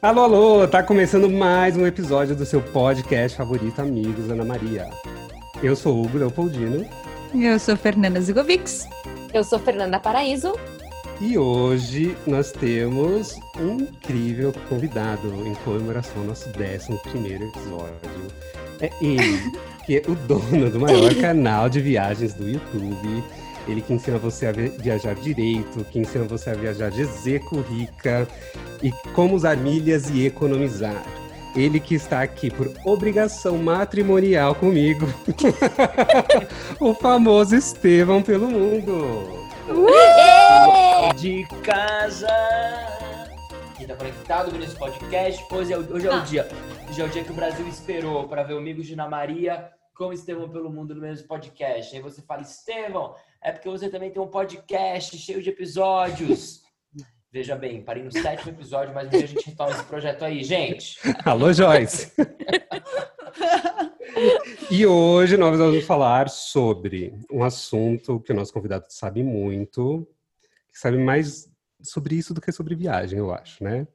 Alô, alô! Tá começando mais um episódio do seu podcast favorito, Amigos Ana Maria. Eu sou o Hugo Leopoldino. Eu sou Fernanda Zigovics. Eu sou Fernanda Paraíso. E hoje nós temos um incrível convidado em comemoração ao nosso 11 episódio. É ele, que é o dono do maior canal de viagens do YouTube. Ele que ensina você a viajar direito, que ensina você a viajar de Zeco Rica e como usar milhas e economizar. Ele que está aqui por obrigação matrimonial comigo. o famoso Estevão pelo mundo. De casa. Quem tá conectado nesse podcast, hoje é, o, hoje é o ah. dia. Hoje é o dia que o Brasil esperou para ver o Amigos de Ana Maria como Estevão pelo Mundo no mesmo podcast. Aí você fala, Estevão, é porque você também tem um podcast cheio de episódios. Veja bem, parei no sétimo episódio, mas um dia a gente retoma esse projeto aí, gente. Alô, Joyce! e hoje nós vamos falar sobre um assunto que o nosso convidado sabe muito, que sabe mais sobre isso do que sobre viagem, eu acho, né?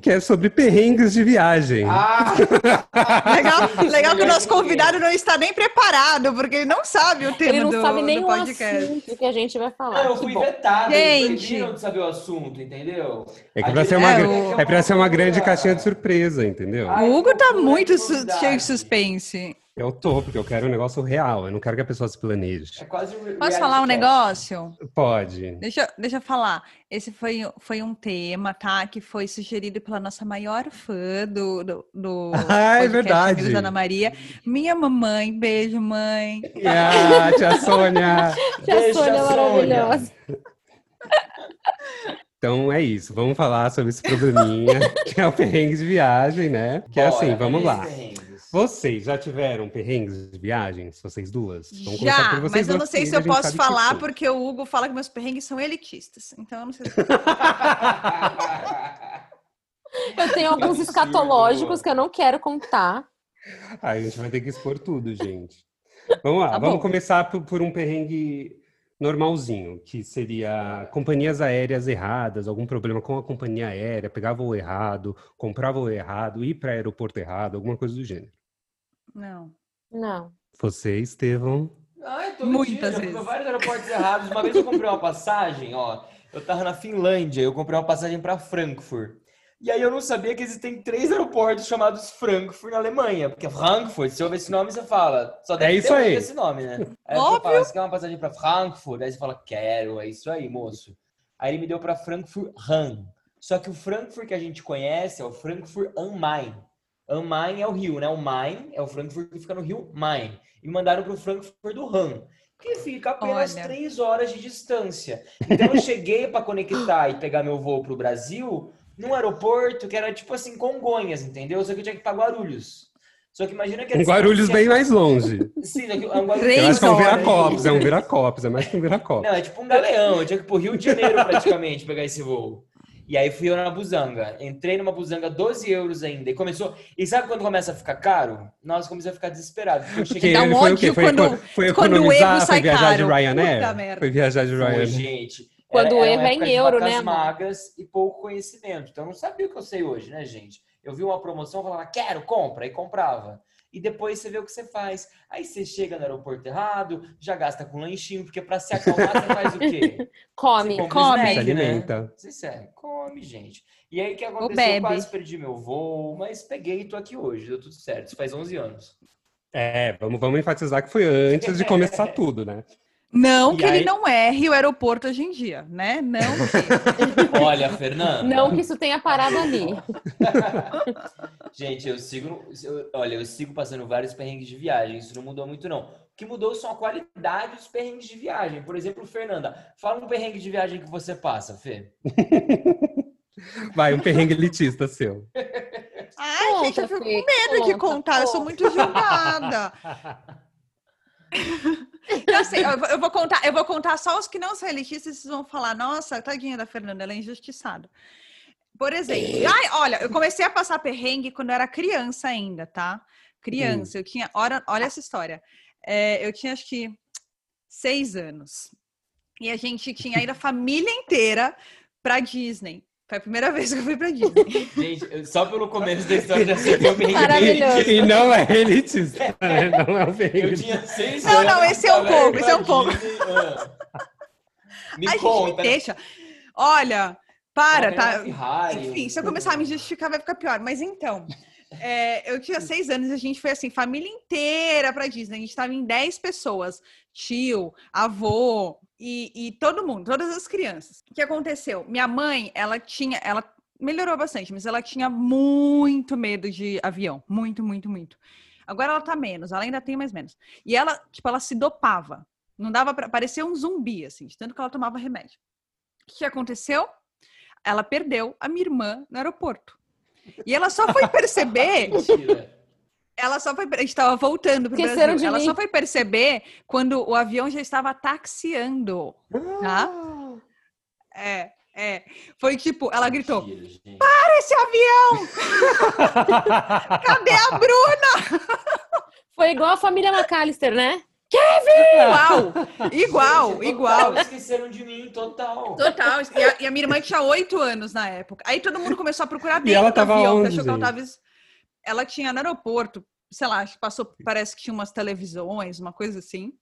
Que é sobre perrengues de viagem. Ah! legal, legal que o nosso convidado não está nem preparado, porque ele não sabe o tema ele não do, sabe nem do podcast. O assunto que a gente vai falar. Não, eu fui vetado, gente. não saber o assunto, entendeu? É que para ser uma, é, o... é pra ser uma grande caixinha de surpresa, entendeu? o Hugo tá muito cheio de suspense. Eu tô, porque eu quero um negócio real. Eu não quero que a pessoa se planeje. É quase Posso falar um negócio? Pode. Deixa, deixa eu falar. Esse foi, foi um tema, tá? Que foi sugerido pela nossa maior fã do, do, do ah, é verdade. Ana Maria. Minha mamãe. Beijo, mãe. Ah, tia Sônia. tia Beijo, Sônia é maravilhosa. Então é isso, vamos falar sobre esse probleminha, que é o perrengue de viagem, né? Que é assim, vamos lá. Vocês já tiveram perrengues de viagens, vocês duas? Vamos já, mas eu não sei se eu posso falar, porque o Hugo fala que meus perrengues são elitistas. Então eu não sei se... eu tenho alguns escatológicos que eu não quero contar. Aí a gente vai ter que expor tudo, gente. Vamos lá, tá vamos começar por, por um perrengue normalzinho, que seria companhias aéreas erradas, algum problema com a companhia aérea, pegar voo errado, comprar voo errado, ir para aeroporto errado, alguma coisa do gênero. Não. Não. Você, Estevão? Ai, tô Muitas vezes. Eu vários aeroportos errados. Uma vez eu comprei uma passagem, ó. Eu tava na Finlândia, eu comprei uma passagem para Frankfurt. E aí eu não sabia que existem três aeroportos chamados Frankfurt na Alemanha. Porque Frankfurt, se eu ver esse nome, você fala. Só deve é isso aí. esse nome, né? Aí Óbvio. você fala, você quer uma passagem para Frankfurt? Aí você fala, quero, é isso aí, moço. Aí ele me deu para Frankfurt Hahn. Só que o Frankfurt que a gente conhece é o Frankfurt am Main. Am Main é o rio, né? O Main é o Frankfurt que fica no rio Main. E mandaram para o Frankfurt do Hahn que fica apenas Olha. três horas de distância. Então eu cheguei para conectar e pegar meu voo para o Brasil num aeroporto que era tipo assim, Congonhas, entendeu? Só que eu tinha que ir pra Guarulhos. Só que imagina que... Um Guarulhos bem mais longe. Sim, é um Guarulhos... Eu acho que é um Viracopos, é um Viracopos, é mais que um Viracopos. Não, é tipo um galeão, eu tinha que ir pro Rio de Janeiro praticamente pegar esse voo. E aí fui eu na Buzanga. Entrei numa Buzanga 12 euros ainda. E começou. E sabe quando começa a ficar caro? Nós comecei a ficar desesperado. Eu cheguei... Dá um ódio foi, quando, foi, foi quando o erro sai foi viajar caro. de Ryanair? Foi viajar de Ryanair. gente. Quando o erro é em euro, né? magras e pouco conhecimento. Então eu não sabia o que eu sei hoje, né, gente? Eu vi uma promoção, falava, quero, compra, e comprava. E depois você vê o que você faz. Aí você chega no aeroporto errado, já gasta com lanchinho, porque para se acalmar você faz o quê? come, come. come. Snack, se né? alimenta. Né? Você serve, come, gente. E aí o que aconteceu? Eu quase perdi meu voo, mas peguei e tô aqui hoje, deu tudo certo. Isso faz 11 anos. É, vamos, vamos enfatizar que foi antes de começar tudo, né? Não e que aí... ele não erre o aeroporto hoje em dia, né? Não que... Olha, Fernanda. Não que isso tenha parado ali. Gente, eu sigo. Eu, olha, eu sigo passando vários perrengues de viagem. Isso não mudou muito, não. O que mudou são a qualidade dos perrengues de viagem. Por exemplo, Fernanda, fala um perrengue de viagem que você passa, Fê. Vai, um perrengue elitista seu. Ai, Conta, gente, eu fico com medo de contar. Eu sou muito julgada. Eu, sei, eu, eu, vou contar, eu vou contar só os que não são elitistas, vocês vão falar, nossa, tadinha da Fernanda, ela é injustiçada. Por exemplo, ai, olha, eu comecei a passar perrengue quando eu era criança ainda, tá? Criança, hum. eu tinha, olha, olha essa história. É, eu tinha acho que seis anos. E a gente tinha ido a família inteira para Disney Foi a primeira vez que eu fui pra Disney. Gente, só pelo começo da história já sei que eu me Maravilhoso. E não é elitista? Não é um Eu tinha seis Não, anos. não, esse é um tava pouco, indo esse é um pra pouco. Disney, ah. Me Ai, gente, conta. me deixa. Olha, para, tá? Ferrari, Enfim, se eu começar a me justificar, vai ficar pior. Mas então, é, eu tinha seis anos e a gente foi assim, família inteira pra Disney. A gente tava em 10 pessoas: tio, avô e, e todo mundo, todas as crianças. O que aconteceu? Minha mãe, ela tinha. Ela melhorou bastante, mas ela tinha muito medo de avião. Muito, muito, muito. Agora ela tá menos, ela ainda tem mais menos. E ela, tipo, ela se dopava. Não dava pra. Parecia um zumbi, assim, de tanto que ela tomava remédio. O que aconteceu? Ela perdeu a minha irmã no aeroporto. E ela só foi perceber, Mentira. ela só foi, a gente estava voltando para o Esqueceram Brasil. de Ela mim. só foi perceber quando o avião já estava taxiando, tá? É, é. Foi tipo, ela gritou: Mentira. "Para esse avião! Cadê a Bruna?" Foi igual a família McAllister, né? Igual, igual, Gente, igual. total, Esqueceram de mim, total. Total. E a, e a minha irmã tinha oito anos na época. Aí todo mundo começou a procurar dentro ela do tava avião, onde, que achou que ela tava. Ela tinha no aeroporto, sei lá, acho que passou, parece que tinha umas televisões, uma coisa assim.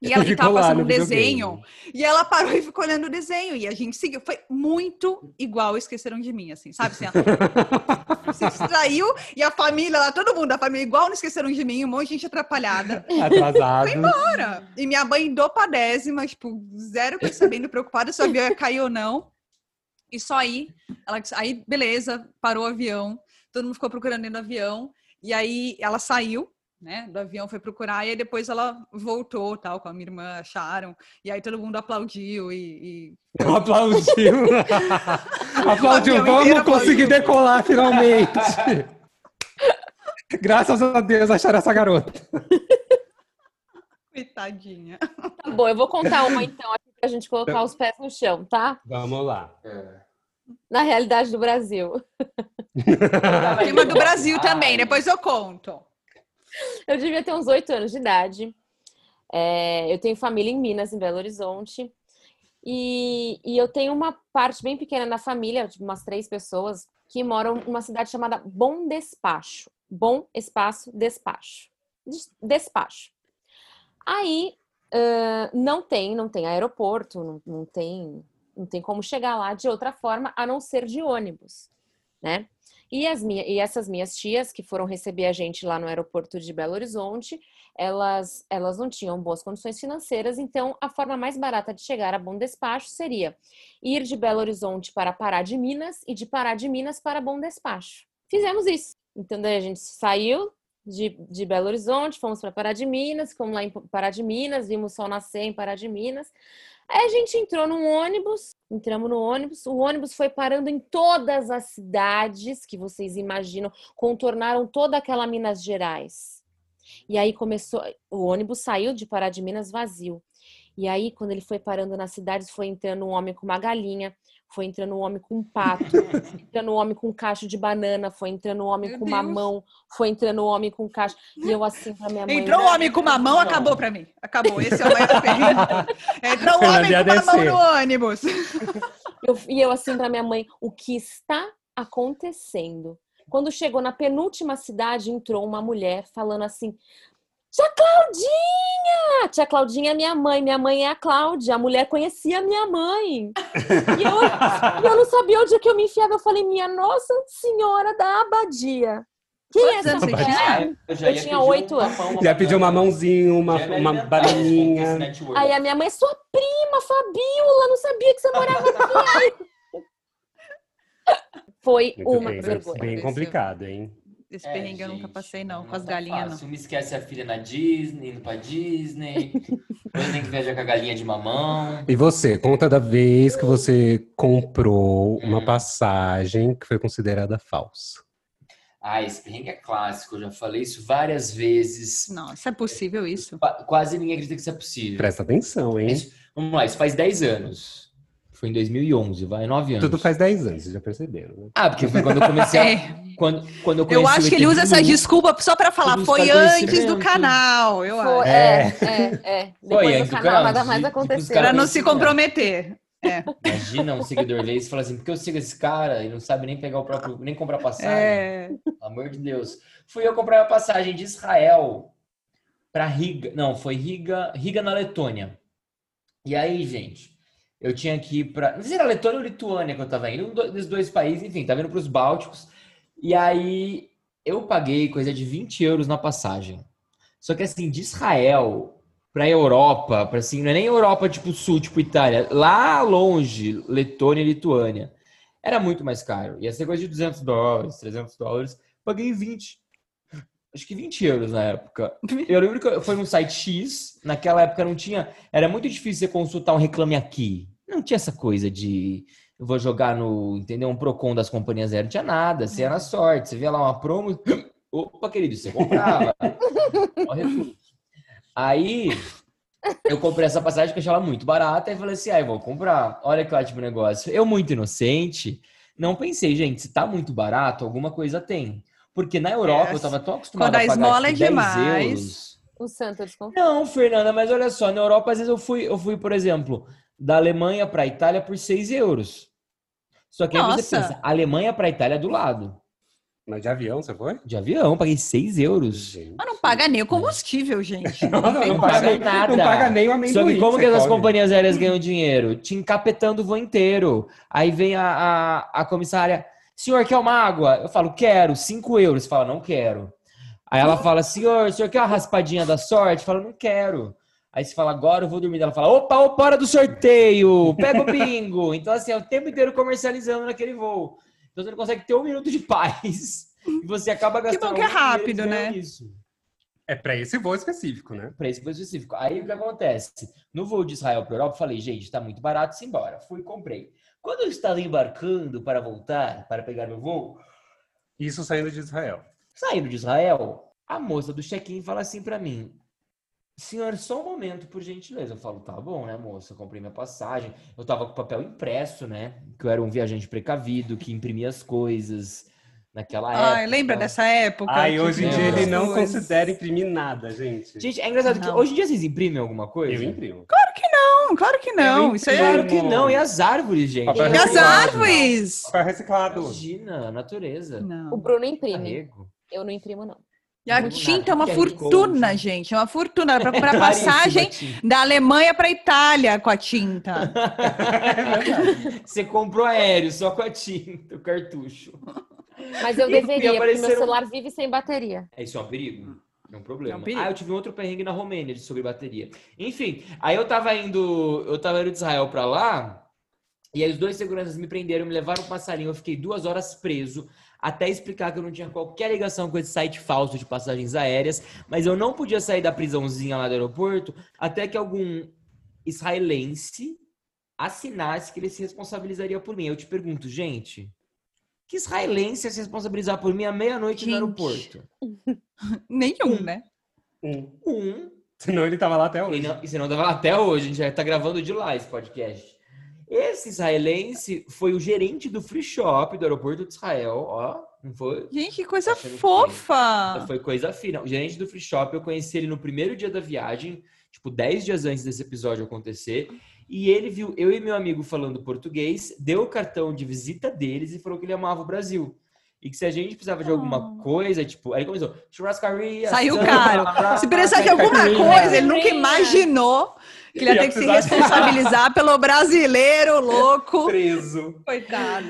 E ela e Ficou tava lá passando um desenho. E ela parou e ficou olhando o desenho. E a gente seguiu. Foi muito igual Esqueceram de Mim, assim, sabe? Assim, ela se distraiu e a família lá, todo mundo, a família igual não Esqueceram de Mim, um monte de gente atrapalhada. Atrasado. Cara, e minha mãe dopadésima, tipo, zero percebendo, preocupada se o avião ia cair ou não. E só aí, ela disse, aí, beleza, parou o avião, todo mundo ficou procurando dentro do avião, e aí ela saiu, né, do avião, foi procurar, e aí depois ela voltou, tal, com a minha irmã, acharam, e aí todo mundo aplaudiu e... e- Aplaudiu. Aplaudiu. Vamos conseguir decolar finalmente. Graças a Deus acharam essa garota. Coitadinha. Tá bom, eu vou contar uma então aqui pra gente colocar os pés no chão, tá? Vamos lá. É. Na realidade do Brasil. Uma do Brasil também, depois eu conto. Eu devia ter uns oito anos de idade. É, eu tenho família em Minas, em Belo Horizonte. E, e eu tenho uma parte bem pequena da família, tipo umas três pessoas, que moram numa cidade chamada Bom Despacho. Bom Espaço Despacho. Des- Despacho. Aí ãh, não tem, não tem aeroporto, não, não tem, não tem como chegar lá de outra forma a não ser de ônibus, né? E, as minha, e essas minhas tias que foram receber a gente lá no aeroporto de Belo Horizonte, elas, elas não tinham boas condições financeiras, então a forma mais barata de chegar a Bom Despacho seria ir de Belo Horizonte para Pará de Minas e de Pará de Minas para Bom Despacho. Fizemos isso. Então daí a gente saiu de, de Belo Horizonte, fomos para Pará de Minas, fomos lá em Pará de Minas, vimos o sol nascer em Pará de Minas. Aí a gente entrou num ônibus, entramos no ônibus, o ônibus foi parando em todas as cidades que vocês imaginam, contornaram toda aquela Minas Gerais. E aí começou, o ônibus saiu de Pará de Minas vazio. E aí, quando ele foi parando nas cidades, foi entrando um homem com uma galinha, foi entrando um homem com um pato, foi entrando um homem com um cacho de banana, foi entrando um homem Meu com Deus. mamão, foi entrando um homem com cacho. E eu assim pra minha mãe. Entrou um homem com mamão, acabou pra mim. Acabou. Esse é o perrengue. Entrou um homem com mamão no ônibus. Eu- e eu assim pra minha mãe, o que está acontecendo? Quando chegou na penúltima cidade, entrou uma mulher falando assim: Tia Claudinha! Tia Claudinha é minha mãe, minha mãe é a Cláudia. A mulher conhecia a minha mãe. E eu, e eu não sabia onde é que eu me enfiava. Eu falei, minha Nossa Senhora da Abadia. Quem é Quantos essa anos você mulher? tinha? Eu, Eu ia tinha pedir oito anos. mão, Já pediu uma mãozinha, uma, uma bananinha. Aí a minha mãe, sua prima, Fabiola, não sabia que você morava aqui. Foi Muito uma bem, vergonha. Bem complicado, hein? Esse É, perrengue eu nunca gente, passei, não, com as tá galinhas, fácil. não. Uma esquece a filha na Disney, indo pra Disney. Depois tem que viajar com a galinha de mamão. E você, conta da vez que você comprou uma Hum. passagem que foi considerada falsa. Ah, esse perrengue é clássico. Eu já falei isso várias vezes. Nossa, é possível isso? Qua- Quase ninguém acredita que isso é possível. Presta atenção, hein? Isso- vamos lá, isso faz 10 anos. Foi em 2011, vai, 9 anos. Tudo faz 10 anos, vocês já perceberam, né? Ah, porque foi quando eu comecei a... É, Quando, quando eu conheci eu acho que ele usa essa desculpa só pra falar, foi antes do canal, eu Foi, acho. é, é, é. Depois antes do do canal canal, nada mais aconteceu. caras- não se comprometer. É. Imagina um seguidor isso e falar assim, porque eu sigo esse cara e não sabe nem pegar o próprio, nem comprar passagem. É. Pelo amor de Deus. Fui eu comprar a passagem de Israel para Riga. Não, foi Riga, Riga na Letônia. E aí, gente, eu tinha que ir para. Não sei se era Letônia ou Lituânia que eu tava indo, um do- dos dois países, enfim, tava indo para os Bálticos. E aí eu paguei coisa de 20 euros na passagem. Só que assim, de Israel para Europa, para assim, não é nem Europa tipo sul, tipo Itália, lá longe, Letônia e Lituânia, era muito mais caro. Ia ser coisa de 200 dólares, 300 dólares. Paguei 20. Acho que 20 euros na época. Eu lembro que foi num site X, naquela época não tinha. Era muito difícil você consultar um reclame aqui. Não tinha essa coisa de. Eu vou jogar no. Entendeu? Um Procon das companhias aéreas. Não tinha nada. Você na sorte. Você via lá uma promo. Opa, querido, você comprava. Aí. Eu comprei essa passagem que eu achei ela muito barata e falei assim: ah, vou comprar. Olha que ótimo negócio. Eu, muito inocente, não pensei, gente, se tá muito barato, alguma coisa tem. Porque na Europa É, eu tava tão acostumado quando a a pagar esmola é tipo, 10 demais. euros. O santo desconto. Não, Fernanda, mas olha só, na Europa, às vezes eu fui, eu fui, por exemplo, da Alemanha para Itália por 6 euros. Só que aí você Nossa. pensa, Alemanha para Itália é do lado. Mas de avião, você foi? De avião, paguei 6 euros. Gente. Mas não paga nem o combustível, gente. Não, não, não, Não paga, nada. Não paga nem o amendoim. Só que como que as come. companhias aéreas ganham dinheiro? Te encapetando o voo inteiro. Aí vem a, a, a comissária, senhor, quer uma água? Eu falo, quero, 5 euros. Você fala, não quero. Aí ela fala, senhor, o senhor quer uma raspadinha da sorte? Fala, não quero. Aí você fala, agora eu vou dormir. Ela fala, opa, opa, hora do sorteio, pega o bingo. Então, assim, é o tempo inteiro comercializando naquele voo. Então você não consegue ter um minuto de paz. E você acaba Que gastando bom que é rápido, né? Isso É pra esse voo específico, né? para esse voo específico. Aí o que acontece? No voo de Israel para Europa, eu falei, gente, tá muito barato, simbora. Fui e comprei. Quando eu estava embarcando para voltar, para pegar meu voo, Isso saindo de Israel. saindo de Israel, a moça do check-in fala assim para mim: Senhor, só um momento, por gentileza. Eu falo, tá bom, né, moça? Eu comprei minha passagem. Eu tava com papel impresso, né? Que eu era um viajante precavido, que imprimia as coisas naquela época. Ai, lembra dessa época? Ai, que hoje em dia ele não considera imprimir nada, gente. Gente, é engraçado que Não. hoje em dia vocês imprimem alguma coisa? Eu imprimo. Não, claro que não. Isso é... Claro que não. E as árvores, gente? Papel E as árvores? Papel reciclado. Imagina, a natureza. O Não. Bruno imprime. Carrego. Eu não imprimo, não. E a tinta é uma QR fortuna, gente. É uma fortuna para comprar Caríssima passagem da Alemanha para Itália com a tinta. É. Você comprou aéreo só com a tinta, o cartucho. Mas eu E deveria, porque meu celular vive sem bateria. É isso é um perigo? É um problema. É um. Ah, eu tive um outro perrengue na Romênia de sobre bateria. Enfim, aí eu tava indo, eu tava indo de Israel pra lá, e aí os dois seguranças me prenderam, me levaram pro passarinho, eu fiquei duas horas preso, até explicar que eu não tinha qualquer ligação com esse site falso de passagens aéreas, mas eu não podia sair da prisãozinha lá do aeroporto até que algum israelense assinasse que ele se responsabilizaria por mim. Eu te pergunto, gente, que israelense ia se responsabilizar por mim à meia-noite no aeroporto? Nenhum, né? Hum. Um. Senão ele tava lá até E hoje. não, e não tava lá até hoje, a gente já tá gravando de lá esse podcast. Esse israelense foi o gerente do free shop do aeroporto de Israel, ó. Não foi? Gente, que coisa Achando que fofa. Foi coisa fina. O gerente do free shop, eu conheci ele no primeiro dia da viagem, tipo 10 dias antes desse episódio acontecer. E ele viu eu e meu amigo falando português, deu o cartão de visita deles e falou que ele amava o Brasil. E que se a gente precisava de alguma Oh. coisa, tipo, aí ele começou, churrascaria. Saiu samba, caro. Se precisar de alguma coisa, ele nunca imaginou que ele ia Ia ter que se responsabilizar pelo brasileiro louco. Preso. Coitado.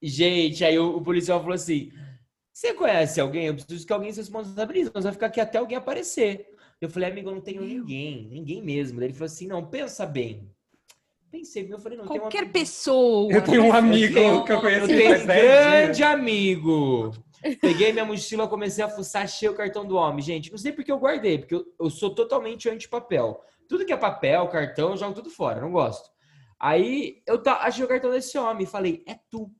Gente, aí o, o policial falou assim: Você conhece alguém? Eu preciso que alguém se responsabilize. Nós vamos ficar aqui até alguém aparecer. Eu falei, amigo, eu não tenho ninguém, ninguém mesmo. Daí ele falou assim: Não, pensa bem. Pensei, eu falei, não, tem Qualquer uma... pessoa. Eu tenho um amigo tenho- que eu conheço Eu tenho um 10 grande dias. amigo. Peguei minha mochila, comecei a fuçar, achei o cartão do homem. Gente, não sei porque eu guardei, porque eu, eu sou totalmente anti-papel. Tudo que é papel, cartão, eu jogo tudo fora, não gosto. Aí eu ta- achei o cartão desse homem e falei, é tu.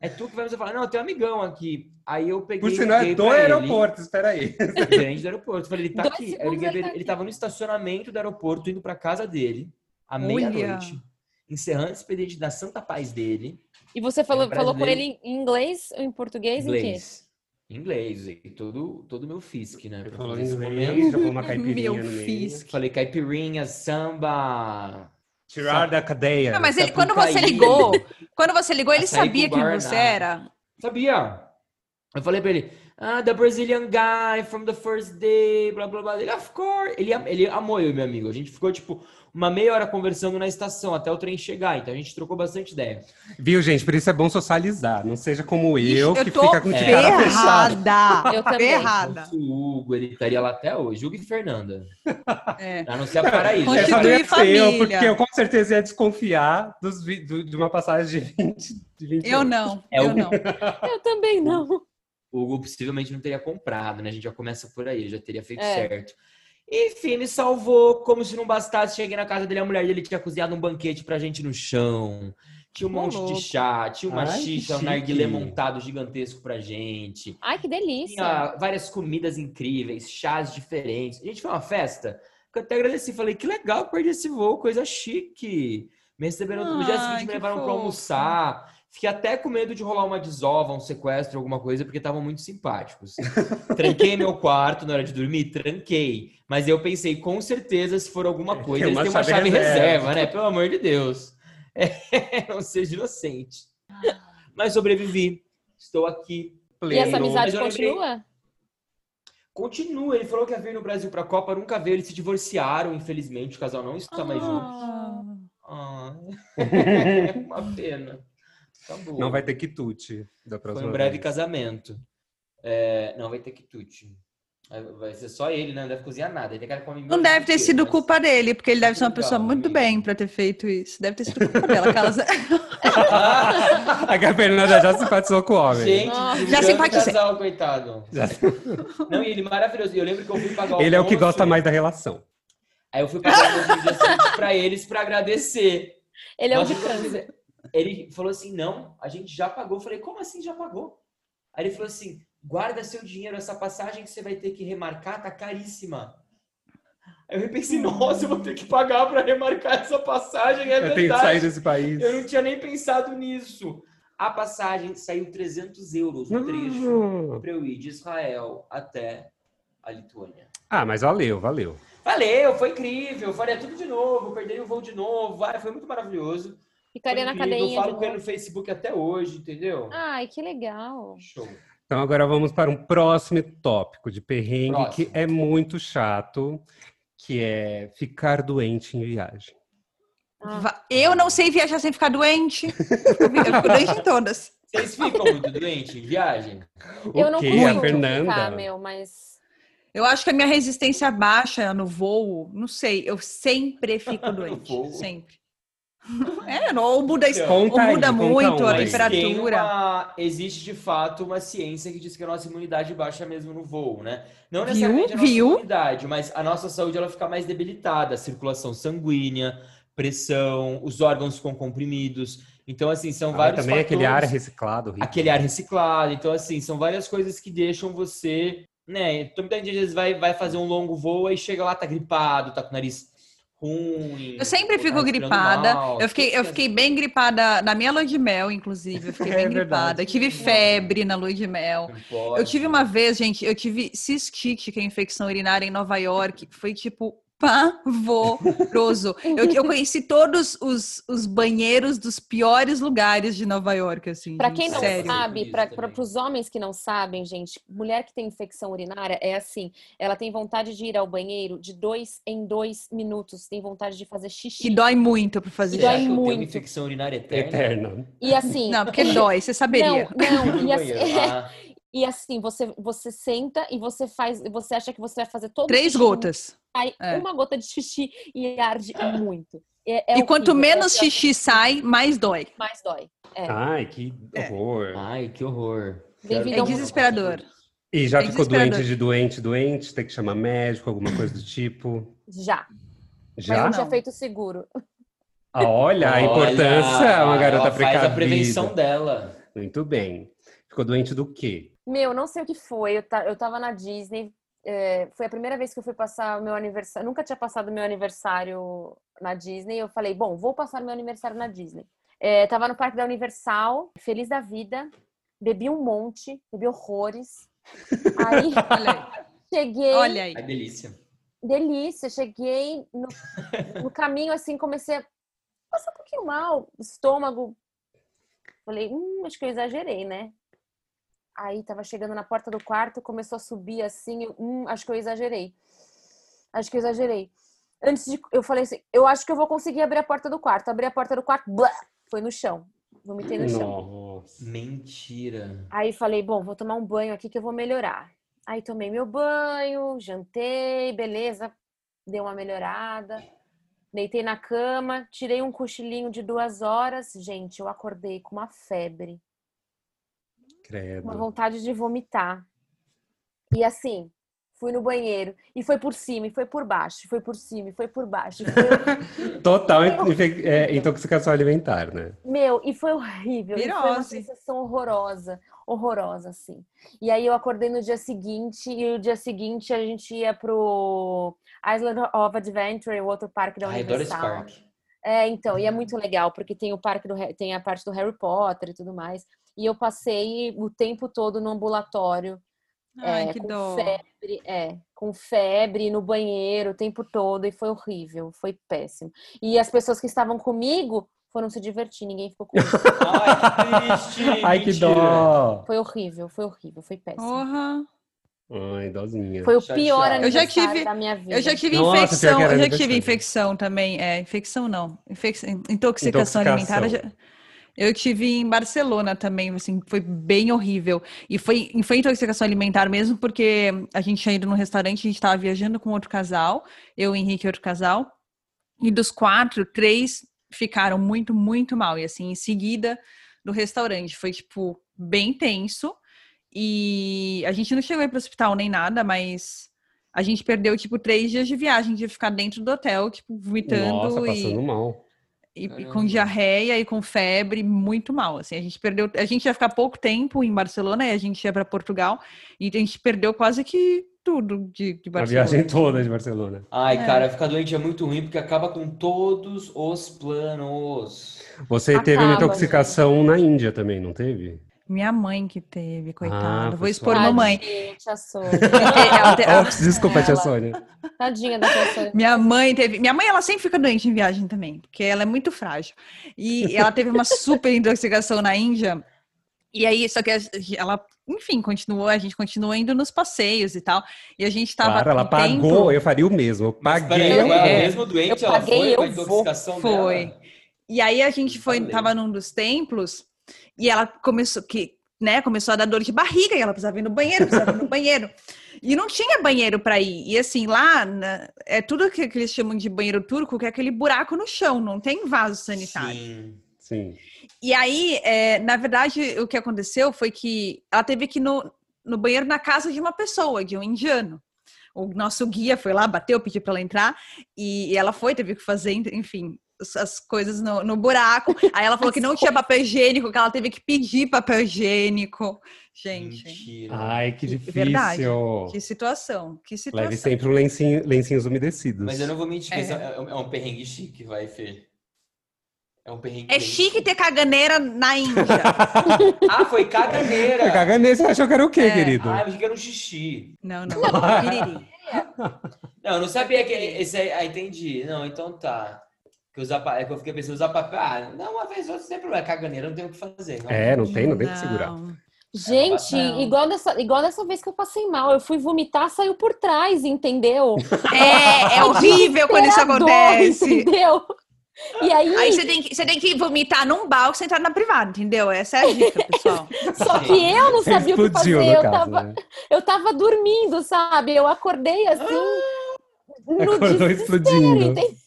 É tu que vai me falar, não, eu tenho um amigão aqui. Aí eu peguei. Por sinal, é do pra ele. aeroporto, espera aí. Gerente do aeroporto. Falei, ele tá Dois aqui. Eu ele ele, tá ele tava no estacionamento do aeroporto, indo pra casa dele, à meia-noite, encerrando o expediente da Santa Paz dele. E você falou, É falou com ele em inglês ou em português? Em quê? Inglês. Inglês, e todo, todo meu fisque, né? pra Falou fazer esse inglês, momento. jogou uma caipirinha Meu no meio. Falei caipirinha, samba, Tirar da cadeia. Não, mas ele, quando você ligou, quando você ligou, ele sabia quem você era. Sabia? Eu falei pra ele, ah, the Brazilian guy from the first day, blá blá blá. Ele, of course. Ele, ele amou eu e meu amigo. A gente ficou, tipo, uma meia hora conversando na estação até o trem chegar. Então a gente trocou bastante ideia. Viu, gente? Por isso é bom socializar. Não seja como Ixi, eu, que tô fica com de cara fechada. ferrada. Eu também. Ferrada. Se o Hugo, ele estaria lá até hoje. Hugo e Fernanda. É. Pra não ser a Paraíso. Constitui Essa não ia ser eu, família. porque eu com certeza ia desconfiar dos do- de uma passagem de 20, de 20 Eu anos. não, É eu o- não. Eu também não. O Hugo possivelmente não teria comprado, né? A gente já começa por aí, ele já teria feito É. certo. Enfim, me salvou, como se não bastasse. Cheguei na casa dele, a mulher dele tinha cozinhado um banquete pra gente no chão. Tinha um monte de louco. chá, tinha uma Ai, xixa, um narguilé montado gigantesco pra gente. Ai, que delícia. Tinha várias comidas incríveis, chás diferentes. A gente foi uma festa que eu até agradeci. Falei, que legal, perdi esse voo, coisa chique. Me receberam no dia seguinte, me levaram pra fofo. almoçar. Fiquei até com medo de rolar uma desova, um sequestro, alguma coisa, porque estavam muito simpáticos. Tranquei meu quarto na hora de dormir? Tranquei. Mas eu pensei, com certeza, se for alguma coisa, Tem eles uma têm uma chave chave reserva. reserva, né? Pelo amor de Deus. É, não seja inocente. Mas sobrevivi. Estou aqui. E essa Pleno. amizade eu lembrei- continua? Continua, ele falou que ia vir no Brasil pra Copa, nunca veio, eles se divorciaram, infelizmente, o casal não está mais junto. Ah. Ah, é uma pena. Acabou. Não vai ter quitute da Foi próxima um breve vez. casamento. É, não vai ter quitute. Vai- Vai ser só ele, né? Não deve cozinhar nada. Ele come Não deve ter sido mas- culpa dele, porque ele deve ser uma pessoa muito bem pra ter feito isso. Deve ter sido culpa dela. Aquelas... A Fernanda já simpatizou com o homem. Gente, Ah, já o simpatizei. casal, coitado. Já- Não, e ele maravilhoso. Eu lembro que eu fui pagar o Ele é o que gosta mais da relação. Aí eu fui pagar o almoço no dia seguinte pra eles pra agradecer. Ele é o de câncer. Ele falou assim: não, a gente já pagou. Eu falei, como assim já pagou? Aí ele falou assim: guarda seu dinheiro, essa passagem que você vai ter que remarcar tá caríssima. Aí eu pensei, nossa, eu vou ter que pagar pra remarcar essa passagem, é eu tenho que verdade. sair desse país. Eu não tinha nem pensado nisso. A passagem saiu 300 euros no trecho Hum. pra eu ir de Israel até a Lituânia. Ah, mas valeu, valeu. Valeu, foi incrível, faria tudo de novo, perderia o voo de novo, foi muito maravilhoso. Ficaria na cadeinha Eu falo com ele no Facebook até hoje, entendeu? Ai, que legal. Show. Então agora vamos para um próximo tópico de perrengue Próximo. que é muito chato, que é ficar doente em viagem. Ah, Eu não sei viajar sem ficar doente. Eu fico, doente em todas. Vocês ficam muito doentes em viagem? eu não consigo A Fernanda? ficar, meu, mas... Eu acho que a minha resistência baixa no voo, não sei, eu sempre fico doente. voo. sempre. É, não, ou muda, Então, ou aí, muda conta muito a aí. Temperatura. uma- Existe de fato uma ciência que diz que a nossa imunidade baixa mesmo no voo, né? Não Viu? necessariamente a nossa Viu? imunidade, mas a nossa saúde ela fica mais debilitada, a circulação sanguínea, pressão, os órgãos ficam comprimidos. Então, assim, são Ah, vários também aquele ar fatores- reciclado. horrível. aquele ar reciclado. Então, assim, são várias coisas que deixam você, né? Então, muita gente às vezes vai, vai fazer um longo voo e chega lá, tá gripado, tá com o nariz ruim. Eu sempre fico gripada. mal. Eu fiquei, eu fiquei bem gripada na minha lua de mel, inclusive. Eu fiquei É bem verdade. gripada. Eu tive febre na lua de mel. Eu tive uma vez, gente, eu tive cistite, que é infecção urinária em Nova York. Foi tipo pavoroso. Eu, eu conheci todos os, os banheiros dos piores lugares de Nova York, assim. Pra gente, quem não sério. sabe, para os homens que não sabem, gente, mulher que tem infecção urinária é assim: ela tem vontade de ir ao banheiro de dois em dois minutos, tem vontade de fazer xixi. E dói muito pra fazer Você dói que eu tenho uma muito. infecção urinária eterna? Eterna. E assim. Não, porque dói, você saberia. Não, não, e assim. Ah, e assim, você, você senta e você faz, você acha que você vai fazer todo o Três xixi, gotas. Sai É. uma gota de xixi e arde muito. É- é e quanto horrível, é menos xixi sai, mais dói. mais dói. É. Ai, que É. horror. Ai, que horror. Bem-vindo É desesperador. E já É ficou doente de doente, doente? Tem que chamar médico, alguma coisa do tipo? Já. Mas Já? eu não. tinha feito seguro. Ah, olha a Olha, importância, uma garota ela precavida. faz a prevenção dela. Muito bem. Ficou doente do quê? Meu, não sei o que foi. Eu, eu tava na Disney. é, foi a primeira vez que eu fui passar o meu aniversário. Nunca tinha passado meu aniversário na Disney. Eu falei, bom, vou passar meu aniversário na Disney. É, tava no parque da Universal, feliz da vida. Bebi um monte, bebi horrores. Aí Olha aí. cheguei. Olha aí. Ai, delícia. delícia. Cheguei no, no caminho, assim, comecei a passa um pouquinho mal, estômago. Falei, hum, acho que eu exagerei, né? Aí tava chegando na porta do quarto, começou a subir assim, eu, hum, acho que eu exagerei. Acho que eu exagerei. Antes de. Eu falei assim, eu acho que eu vou conseguir abrir a porta do quarto. Abri a porta do quarto, blá, foi no chão. Vomitei no chão. Nossa. Mentira. Aí falei, bom, vou tomar um banho aqui que eu vou melhorar. Aí tomei meu banho, jantei, beleza, deu uma melhorada. Deitei na cama, tirei um cochilinho de duas horas. Gente, eu acordei com uma febre, Credo. uma vontade de vomitar. E assim, fui no banheiro. E foi por cima, e foi por baixo, e foi por cima, e foi por baixo. foi- Total é, intoxicação alimentar, né? Meu, e foi horrível. E foi uma sensação horrorosa. Horrorosa, assim. E aí eu acordei no dia seguinte, e o dia seguinte a gente ia pro Island of Adventure, o outro parque da Ai, adoro esse Universal. parque. É, então, e é muito legal, porque tem o parque do tem a parte do Harry Potter e tudo mais. E eu passei o tempo todo no ambulatório, Ai, é, que com dó. febre, é, com febre no banheiro o tempo todo, e foi horrível, foi péssimo. E as pessoas que estavam comigo foram se divertir, ninguém ficou comigo. Ai, que triste. Ai, que dó! Foi horrível, foi horrível, foi péssimo. Porra. Ai, dozinha. Foi o Chateado. pior Eu já aniversário tive- da minha vida. Eu já tive Nossa, infecção, eu já aniversário. tive infecção também. É, infecção não. Infec... Intoxicação, alimentar. eu já- Eu tive em Barcelona também, assim, foi bem horrível. E foi, foi intoxicação alimentar mesmo, porque a gente tinha ido num restaurante, a gente estava viajando com outro casal, eu, o Henrique e outro casal. E dos quatro, três ficaram muito, muito mal. E assim, em seguida do restaurante, foi, tipo, bem tenso. E a gente não chegou aí pro hospital nem nada, mas a gente perdeu, tipo, três dias de viagem, de ficar dentro do hotel, tipo, vomitando Nossa, e, passando mal. E- e com diarreia e com febre, muito mal, assim. A gente perdeu, a gente ia ficar pouco tempo em Barcelona e a gente ia para Portugal e a gente perdeu quase que tudo de, de A Barcelona. viagem toda de Barcelona. Ai, É. cara, ficar doente é muito ruim porque acaba com todos os planos. Você teve uma Acaba, intoxicação na Índia também, não teve? Minha mãe que teve, coitada. Vou foi expor sua- mamãe. Tadinha, tia Sônia. Ela te- ela- desculpa, tia. Sônia. Tadinha da tia Sônia. Minha mãe teve. Minha mãe, ela sempre fica doente em viagem também, porque ela é muito frágil. E ela teve uma super intoxicação na Índia. E aí, só que a- ela, enfim, continuou, a gente continuou indo nos passeios e tal. E a gente tava. Claro, ela tempo- pagou, eu faria o mesmo. Eu paguei. ela é. mesmo doente, Eu ela paguei, foi com a eu vou. intoxicação Foi. dela? E aí a gente foi, Valeu. tava num dos templos e ela começou que, né, começou a dar dor de barriga e ela precisava ir no banheiro, precisava ir no banheiro. E não tinha banheiro para ir. E assim, lá na- é tudo que, que eles chamam de banheiro turco, que é aquele buraco no chão, não tem vaso sanitário. Sim. Sim. E aí, é, na verdade, o que aconteceu foi que ela teve que ir no, no banheiro na casa de uma pessoa, de um indiano. O nosso guia foi lá, bateu, pediu para ela entrar, e, ela foi, teve que fazer, enfim, as- as coisas no, no buraco. Aí ela falou que não tinha papel higiênico, que ela teve que pedir papel higiênico. Gente, Mentira. Ai, que É difícil. verdade. que situação, que situação. Leve sempre um lencinho, lencinhos umedecidos. Mas eu não vou mentir É. é, é um perrengue chique, vai, Fê. É um perrengue É chique ter caganeira na Índia. Ah, foi caganeira. Caganeira, você achou que era o quê, É. querido? Ah, eu achei que era um xixi. Não, não. Não, eu não sabia que esse aí. Ah, entendi. Não, então tá. Que usar, pa- é que eu fiquei pensando, usar papel. Ah, não, uma vez ou outra, sem problema. Caganeira, não tem o que fazer. É, não tem, não tem que segurar. Não. Gente, Não. igual dessa, igual dessa vez que eu passei mal, eu fui vomitar, saiu por trás, entendeu? É, é horrível quando isso acontece. Entendeu? E aí, Aí você tem, que, você tem que vomitar num balde sem entrar na privada, entendeu? Essa é a dica, pessoal. só que eu não sabia o que explodiu, fazer. Eu caso, tava, né? eu tava dormindo, sabe? Eu acordei assim. no Acordou explodindo. entendeu?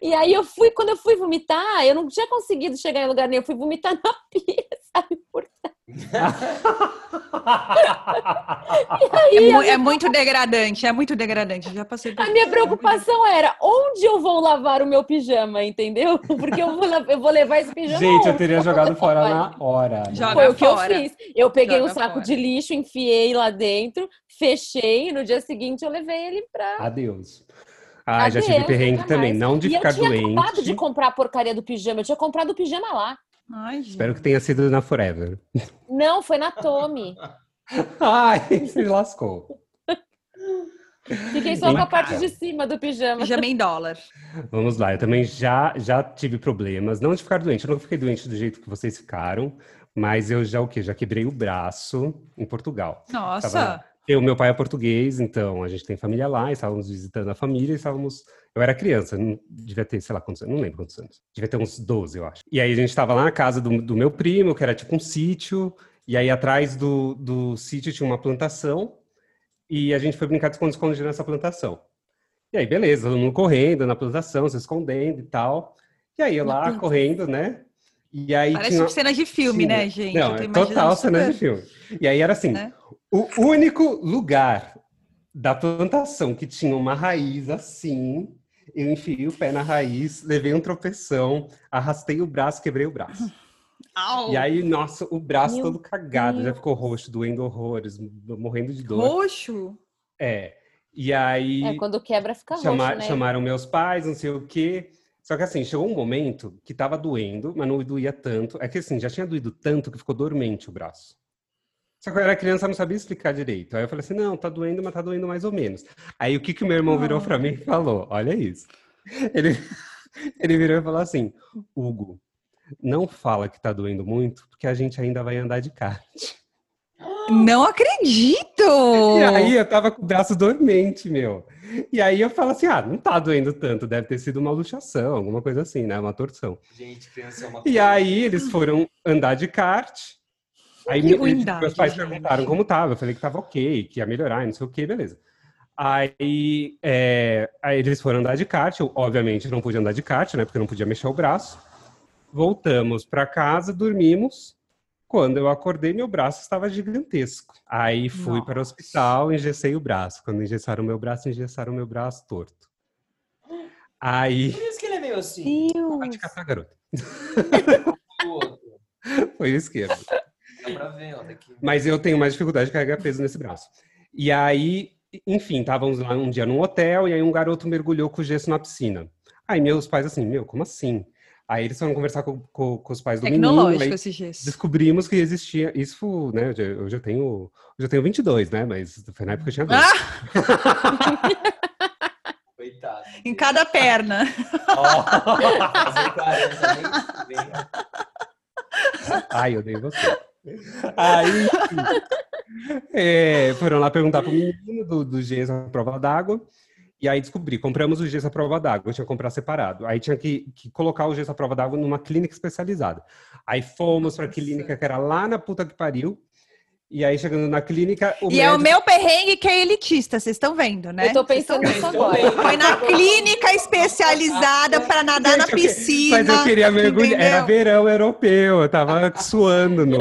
E aí eu fui, quando eu fui vomitar, eu não tinha conseguido chegar em lugar nenhum, eu fui vomitar na pia, sabe? Por... É, mu- é muito degradante, é muito degradante. Já passei por A minha preocupação era onde eu vou lavar o meu pijama, entendeu? Porque eu vou, la- eu vou levar esse pijama. Gente, eu teria jogado fora na hora. Joga Foi o que eu fiz. Eu peguei um Joga saco fora. de lixo, enfiei lá dentro, fechei, e no dia seguinte eu levei ele pra. Adeus. Ah, já tive Adeus, perrengue também. mais. Não de e ficar eu tinha doente. acabado de comprar a porcaria do pijama, eu tinha comprado o pijama lá. Ai, gente. Espero que tenha sido na Forever. Não, foi na Tommy. Ai, se lascou. Fiquei só com a parte Cara. de cima do pijama. Pijama em dólar. Vamos lá, eu também já, já tive problemas, não de ficar doente, eu não fiquei doente do jeito que vocês ficaram, mas eu já o quê? Já quebrei o braço em Portugal. Nossa. Tava- Eu, meu pai é português, então a gente tem família lá, estávamos visitando a família, e estávamos. Eu era criança, não devia ter, sei lá quantos anos, não lembro quantos anos. Devia ter uns 12, eu acho. E aí a gente estava lá na casa do, do meu primo, que era tipo um sítio, e aí atrás do, do sítio tinha uma plantação, e a gente foi brincar de esconde-esconde nessa plantação. E aí, beleza, todo mundo correndo na plantação, se escondendo e tal. E aí eu lá correndo, né? E aí Parece tinha... tipo cena de filme, tinha- né, gente? Não, Eu tô é imaginando total cena de filme. E aí era assim, né? o único lugar da plantação que tinha uma raiz assim, eu enfiei o pé na raiz, levei um tropeção, arrastei o braço, quebrei o braço. Au. E aí, nossa, o braço Meu todo cagado, já Deus. ficou roxo, doendo horrores, morrendo de dor. Roxo. É. E aí É, quando quebra fica chama- roxo, né? chamaram meus pais, não sei o quê. Só que assim, chegou um momento que tava doendo, mas não doía tanto. É que assim, já tinha doído tanto que ficou dormente o braço. Só que eu era criança, não sabia explicar direito. Aí eu falei assim, não, tá doendo, mas tá doendo mais ou menos. Aí o que que o meu irmão virou pra mim e falou? Olha isso. Ele, ele virou e falou assim, Hugo, não fala que tá doendo muito, porque a gente ainda vai andar de kart. Não acredito! E aí eu tava com o braço dormente, meu. E aí eu falo assim, ah, não tá doendo tanto, deve ter sido uma luxação, alguma coisa assim, né? Uma torção. Gente, criança é uma E coisa. aí eles foram andar de kart. Aí Que me- ruindade, meus pais gente. perguntaram como tava. Eu falei que tava ok, que ia melhorar, e não sei o que, beleza. Aí, é, aí eles foram andar de kart. Eu, obviamente, não pude andar de kart, né? Porque eu não podia mexer o braço. Voltamos para casa, dormimos. Quando eu acordei, meu braço estava gigantesco. Aí fui para o Nossa. hospital, engessei o braço. Quando engessaram o meu braço, engessaram o meu braço torto. Aí. Por isso que ele é meio assim. Vai te catar, garoto. Foi o esquerdo. Dá pra ver, ó, daqui. Mas eu tenho mais dificuldade de carregar peso nesse braço. E aí, enfim, estávamos lá um dia num hotel e aí um garoto mergulhou com gesso na piscina. Aí meus pais assim, meu, como assim? Aí eles foram conversar com, com- com os pais do menino. Tecnológico esse gesso. descobrimos que existia. Isso, né? eu já- Eu já tenho, eu já tenho 22, né? Mas foi na época que eu tinha 12. Ah, Coitado. em cada perna. Ó, fazer 40 nem vem. Ai, eu dei você. Aí, enfim, é, foram lá perguntar pro menino do, do gesso à prova d'água. E aí descobri, compramos o gesso à prova d'água, eu tinha que comprar separado. Aí tinha que, que colocar o gesso à prova d'água numa clínica especializada. Aí fomos pra clínica que era lá na puta que pariu. E aí chegando na clínica, o E é o médico- meu perrengue que é elitista, vocês estão vendo, né? Eu tô pensando nisso agora. Foi na clínica especializada para nadar na Gente, que- piscina. Mas eu queria mergulhar. Era verão europeu, eu tava suando no.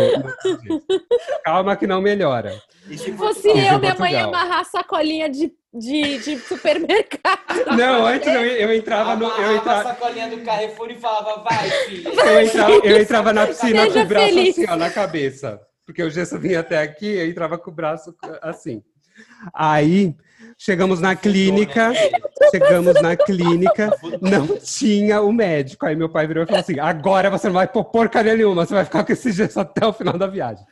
Calma que não melhora. Em Se fosse eu, minha mãe ia amarrar sacolinha de, de, de supermercado. Não, antes eu eu entrava no. Eu Amarrava a entrava, sacolinha do Carrefour e falava, vai, filha. eu entrava, eu entrava na piscina Seja com o braço feliz. assim, ó, na cabeça. Porque o gesso vinha até aqui, eu entrava com o braço assim. Aí, chegamos na clínica, chegamos na clínica, não tinha o médico. Aí meu pai virou e falou assim: agora você não vai pôr porcaria nenhuma, você vai ficar com esse gesso até o final da viagem.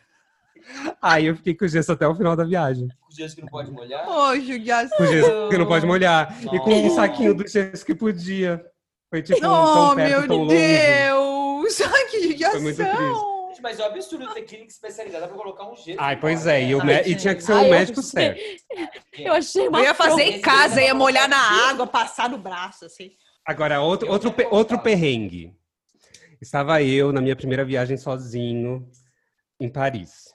Aí eu fiquei com o gesso até o final da viagem. Os dias que não pode molhar. Ô, judiação. Com o gesso que não pode molhar. E com um Nossa. saquinho do gesso que podia. Foi tipo um Oh, tão perto, meu tão longe. Deus! Ai, que Foi muito judiação! Gente, mas é um absurdo ter clínica especializada pra colocar um gesso. Ai, pois é, e, o né? Ai, e tinha que ser Ai, o eu médico sei. certo. Eu achei uma Eu ia fazer em casa, ia molhar na água, passar no braço, assim. Agora, outro, Eu outro, pe- outro perrengue. Estava eu na minha primeira viagem sozinho em Paris.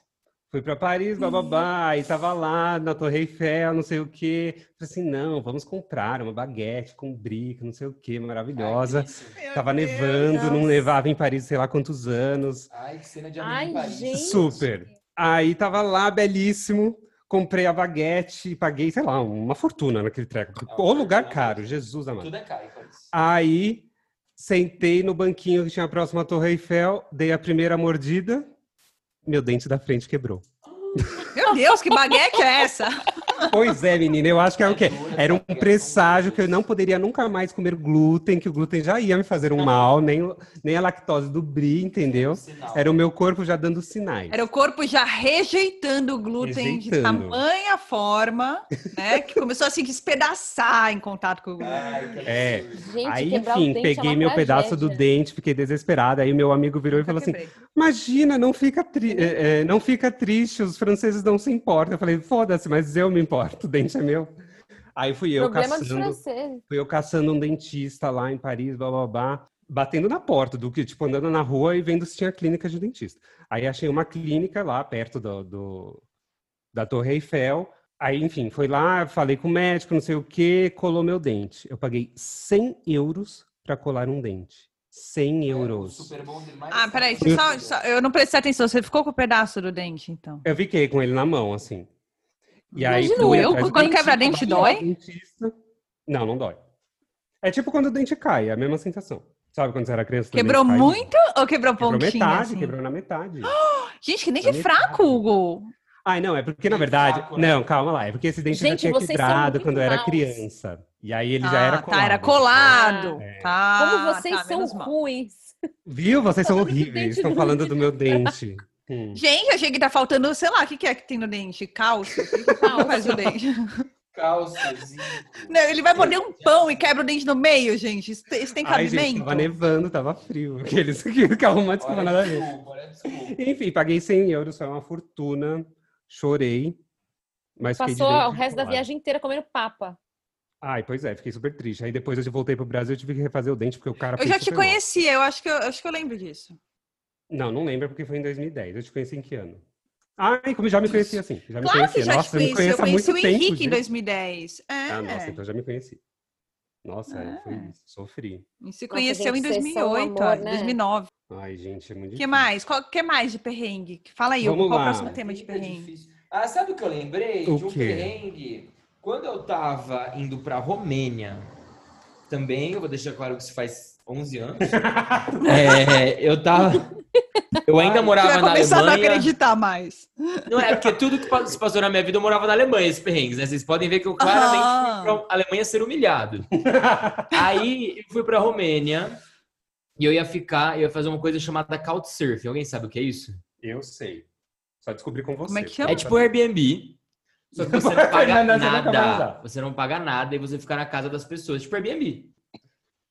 Fui para Paris, bababá, aí tava lá na Torre Eiffel, não sei o quê. Falei assim, não, vamos comprar uma baguete com brica, não sei o quê, maravilhosa. Ai, que delícia. Meu Tava Deus. nevando, não nevava em Paris sei lá quantos anos. Ai, que cena de amigo Ai, em Paris. gente. Super. Aí tava lá, belíssimo. Comprei a baguete e paguei, sei lá, uma fortuna naquele treco. Ah, O lugar caro. Jesus amado. Tudo é caro em Paris. Aí sentei no banquinho que tinha próximo à Torre Eiffel, dei a primeira mordida, meu dente da frente quebrou. Meu Deus, que baguete é essa? Pois é, menina, eu acho que é o quê? Era um presságio que eu não poderia nunca mais comer glúten, que o glúten já ia me fazer um mal, nem, nem a lactose do brie, entendeu? Era o meu corpo já dando sinais. Era o corpo já rejeitando o glúten de Rejeitando. tamanha forma, né? Que começou assim a despedaçar em contato com o glúten. Ai, É. Gente, Aí, enfim, dente é peguei uma meu pedaço do dente, fiquei desesperada. Aí meu amigo virou e falou assim. Imagina, não fica, tri- é, é, não fica triste, os franceses não se importam. Eu falei, foda-se, mas eu me importo, o dente é meu. Aí fui eu Problema caçando, fui eu caçando um dentista lá em Paris, blá blá blá, batendo na porta do que, tipo, andando na rua e vendo se tinha clínica de dentista. Aí achei uma clínica lá perto do, do- da Torre Eiffel. Aí, enfim, foi lá, falei com o médico, não sei o que, colou meu dente. Eu paguei 100 euros para colar um dente. 100 euros. Super bom demais. Ah, peraí, só- só- eu não prestei atenção. Você ficou com o pedaço do dente, então? Eu fiquei com ele na mão, assim. E aí eu, quando quebra dente, dói? dentista. Não, não dói. É tipo quando o dente cai, é a mesma sensação. Sabe quando você era criança? Quebrou cai? muito ou quebrou Quebrou pontinho? metade, assim? quebrou na metade. Gente, que dente metade. fraco, Hugo. Ai, não, é porque na verdade. fraco, né? Não, calma lá. É porque esse dente já Gente, tinha vocês são quebrado quando eu era maus. criança. E aí ele já era Ah, colado. tá, era colado. É. Tá, Como vocês tá, são ruins. Viu? Vocês são horríveis. Estão do falando Rudy. do meu dente. Hum. Gente, achei que tá faltando, sei lá, o que, que é que tem no dente? Cálcio? O que, que faz o dente? Calçazinho. Não, ele vai morder um pão e quebra o dente no meio, gente. Isso tem, isso tem Ai, cabimento? gente, tava nevando, tava frio. Aqueles que ficavam uma desculpa nada a ver. desculpa, olha a desculpa. Enfim, paguei 100 euros, foi uma fortuna. Chorei. Mas Passou o resto da viagem inteira comendo papa. Ai, pois é, fiquei super triste. Aí depois eu voltei pro Brasil e tive que refazer o dente, porque o cara Eu já te mal. conhecia, eu acho que eu, acho que eu lembro disso. Não, não lembro porque foi em 2010. Eu te conheci em que ano? Ai, como já me conhecia assim. Já me Claro que conhecia. já Nossa, te eu me conheci. conheço Eu há muito conheci o tempo. Henrique em gente. 2010. É. Ah, nossa, então já me conheci. Nossa, É. foi isso. Sofri. Gente se Nossa, conheceu gente, em vocês são 2008, amor, ó, né? 2009. Ai, gente, é muito O que difícil. mais? Qual que mais de perrengue? Fala aí, Vamos qual lá. o próximo tema de perrengue? difícil. Ah, sabe o que eu lembrei? O de um quê? perrengue. Quando eu tava indo pra Romênia, também, eu vou deixar claro que isso faz 11 anos. é, eu tava. Eu ainda Você morava vai na começar a não Alemanha. acreditar mais. Não é, porque tudo que se passou na minha vida eu morava na Alemanha, esses perrengues, né? Vocês podem ver que eu claramente Aham. fui pra Alemanha ser humilhado. Aí eu fui pra Romênia e eu ia ficar, eu ia fazer uma coisa chamada Couchsurfing. Alguém sabe o que é isso? Eu sei. Só descobri com você. Como é que chama? É tipo Airbnb. Só que você não paga nada. Você não paga nada e você fica na casa das pessoas. Tipo Airbnb.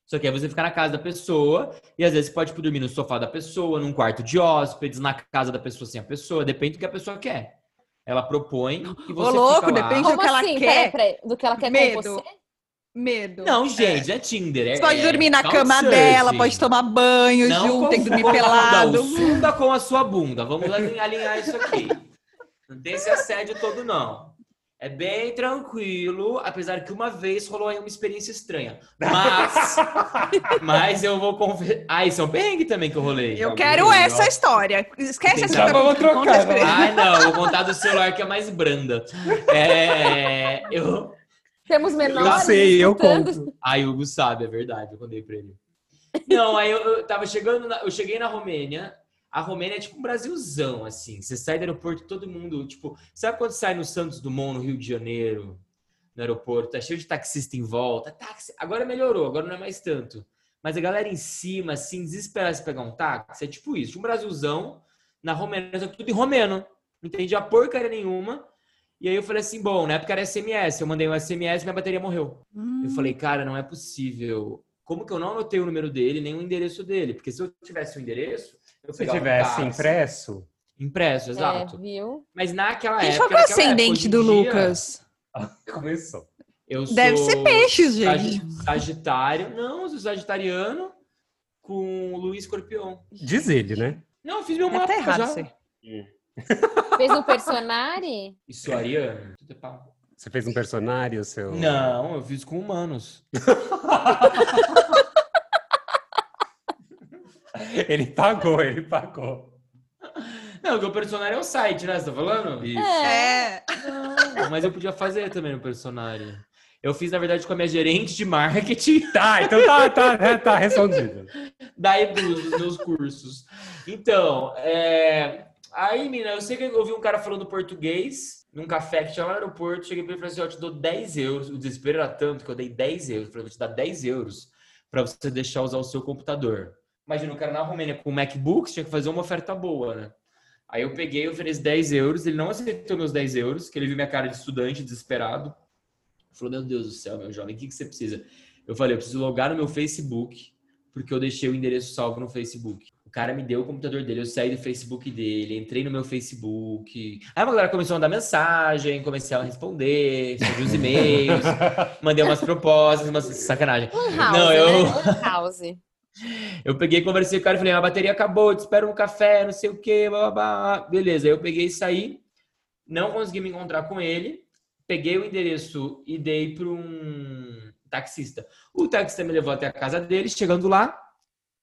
Só que aí você fica na casa da pessoa e às vezes você pode tipo, dormir no sofá da pessoa, num quarto de hóspedes, na casa da pessoa sem a pessoa. Depende do que a pessoa quer. Ela propõe e você louco, fica lá. depende Como do que ela assim? quer. Peraí, peraí. Do que ela quer Medo. com você? Medo. Não, gente, é, Tinder. Você é- pode é dormir na cama dela, pode tomar banho Não junto, tem que dormir pelado. O sunda com a sua bunda. Vamos alinhar alinhar isso aqui. Não tem esse assédio todo, não. É bem tranquilo, apesar que uma vez rolou aí uma experiência estranha. Mas, mas eu vou confessar. Ah, isso é um perrengue também que eu rolei. Eu quero essa ó. história. Esquece essa bom, vou trocar, a experiência. Ai, não, eu vou contar do celular que é mais branda. É, eu. Temos menores sei, eu conto. Ai, o Hugo sabe, é verdade, eu contei pra ele. Não, aí eu, eu tava chegando, na- eu cheguei na Romênia. A Romênia é tipo um Brasilzão, assim. Você sai do aeroporto, todo mundo, tipo, sabe quando sai no Santos Dumont, no Rio de Janeiro, no aeroporto, tá cheio de taxista em volta, táxi. Agora melhorou, agora não é mais tanto. Mas a galera em cima, assim, desesperada se pegar um táxi, é tipo isso, um Brasilzão, na Romênia, só tudo em romeno. Não entendia porcaria nenhuma. E aí eu falei assim, bom, na época era SMS, eu mandei um SMS e minha bateria morreu. Hum. Eu falei, cara, não é possível. Como que eu não anotei o número dele, nem o endereço dele? Porque se eu tivesse o endereço, Se tivesse impresso, Impresso, É, exato. viu? Mas naquela Gente, época. qual que é o época, ascendente em do dia, Lucas? começou. Eu sou Deve ser peixes, gente. Sagitário. Não, eu sou sagitariano com o Luiz Escorpião. Diz ele, né? Não, eu fiz meu Deve mapa errado já. isso aí. Fez um personagem? E é pau. Você fez um personagem, o seu. Não, eu fiz com humanos. Ele pagou, ele pagou. Não, porque o personagem é o site, né? Você tá falando? Isso. É. Não, mas eu podia fazer também no personagem. Eu fiz, na verdade, com a minha gerente de marketing. Tá, então tá, tá, tá respondido. da Edu, dos meus cursos. Então, é... aí, mina, eu sei que eu ouvi um cara falando português, num café que tinha lá no aeroporto. Cheguei pra ele e falei assim: ó, eu te dou 10 euros. O desespero era tanto que eu dei 10 euros. Eu falei, vou te dar 10 euros pra você deixar usar o seu computador. Imagina, o cara na Romênia com o MacBooks tinha que fazer uma oferta boa, né? Aí eu peguei, ofereci 10 euros, ele não aceitou meus 10 euros, que ele viu minha cara de estudante, desesperado. Falou, meu Deus do céu, meu jovem, o que, que você precisa? Eu falei, eu preciso logar no meu Facebook, porque eu deixei o endereço salvo no Facebook. O cara me deu o computador dele, eu saí do Facebook dele, entrei no meu Facebook. Aí uma galera começou a mandar mensagem, comecei a responder, surgiu os e-mails, mandei umas propostas, umas sacanagem. Lan house, Não, eu- né? Lan house. Eu peguei, conversei com o cara e falei, a bateria acabou, te espero um café, não sei o quê, blá, blá, blá. Beleza, eu peguei e saí, não consegui me encontrar com ele, peguei o endereço e dei para um taxista. O taxista me levou até a casa dele, chegando lá,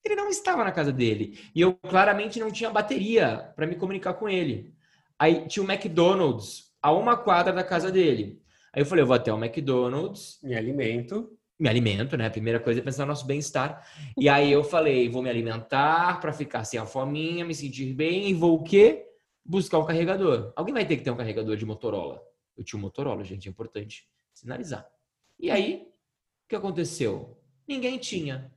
ele não estava na casa dele. E eu claramente não tinha bateria para me comunicar com ele. Aí tinha o McDonald's a uma quadra da casa dele. Aí eu falei, eu vou até o McDonald's, Me alimento. Me alimento, né? A primeira coisa é pensar no nosso bem-estar. E aí eu falei, vou me alimentar para ficar sem a fominha, me sentir bem e vou o quê? Buscar um carregador. Alguém vai ter que ter um carregador de Motorola. Eu tinha um Motorola, gente, é importante sinalizar. E aí, o que aconteceu? Ninguém tinha.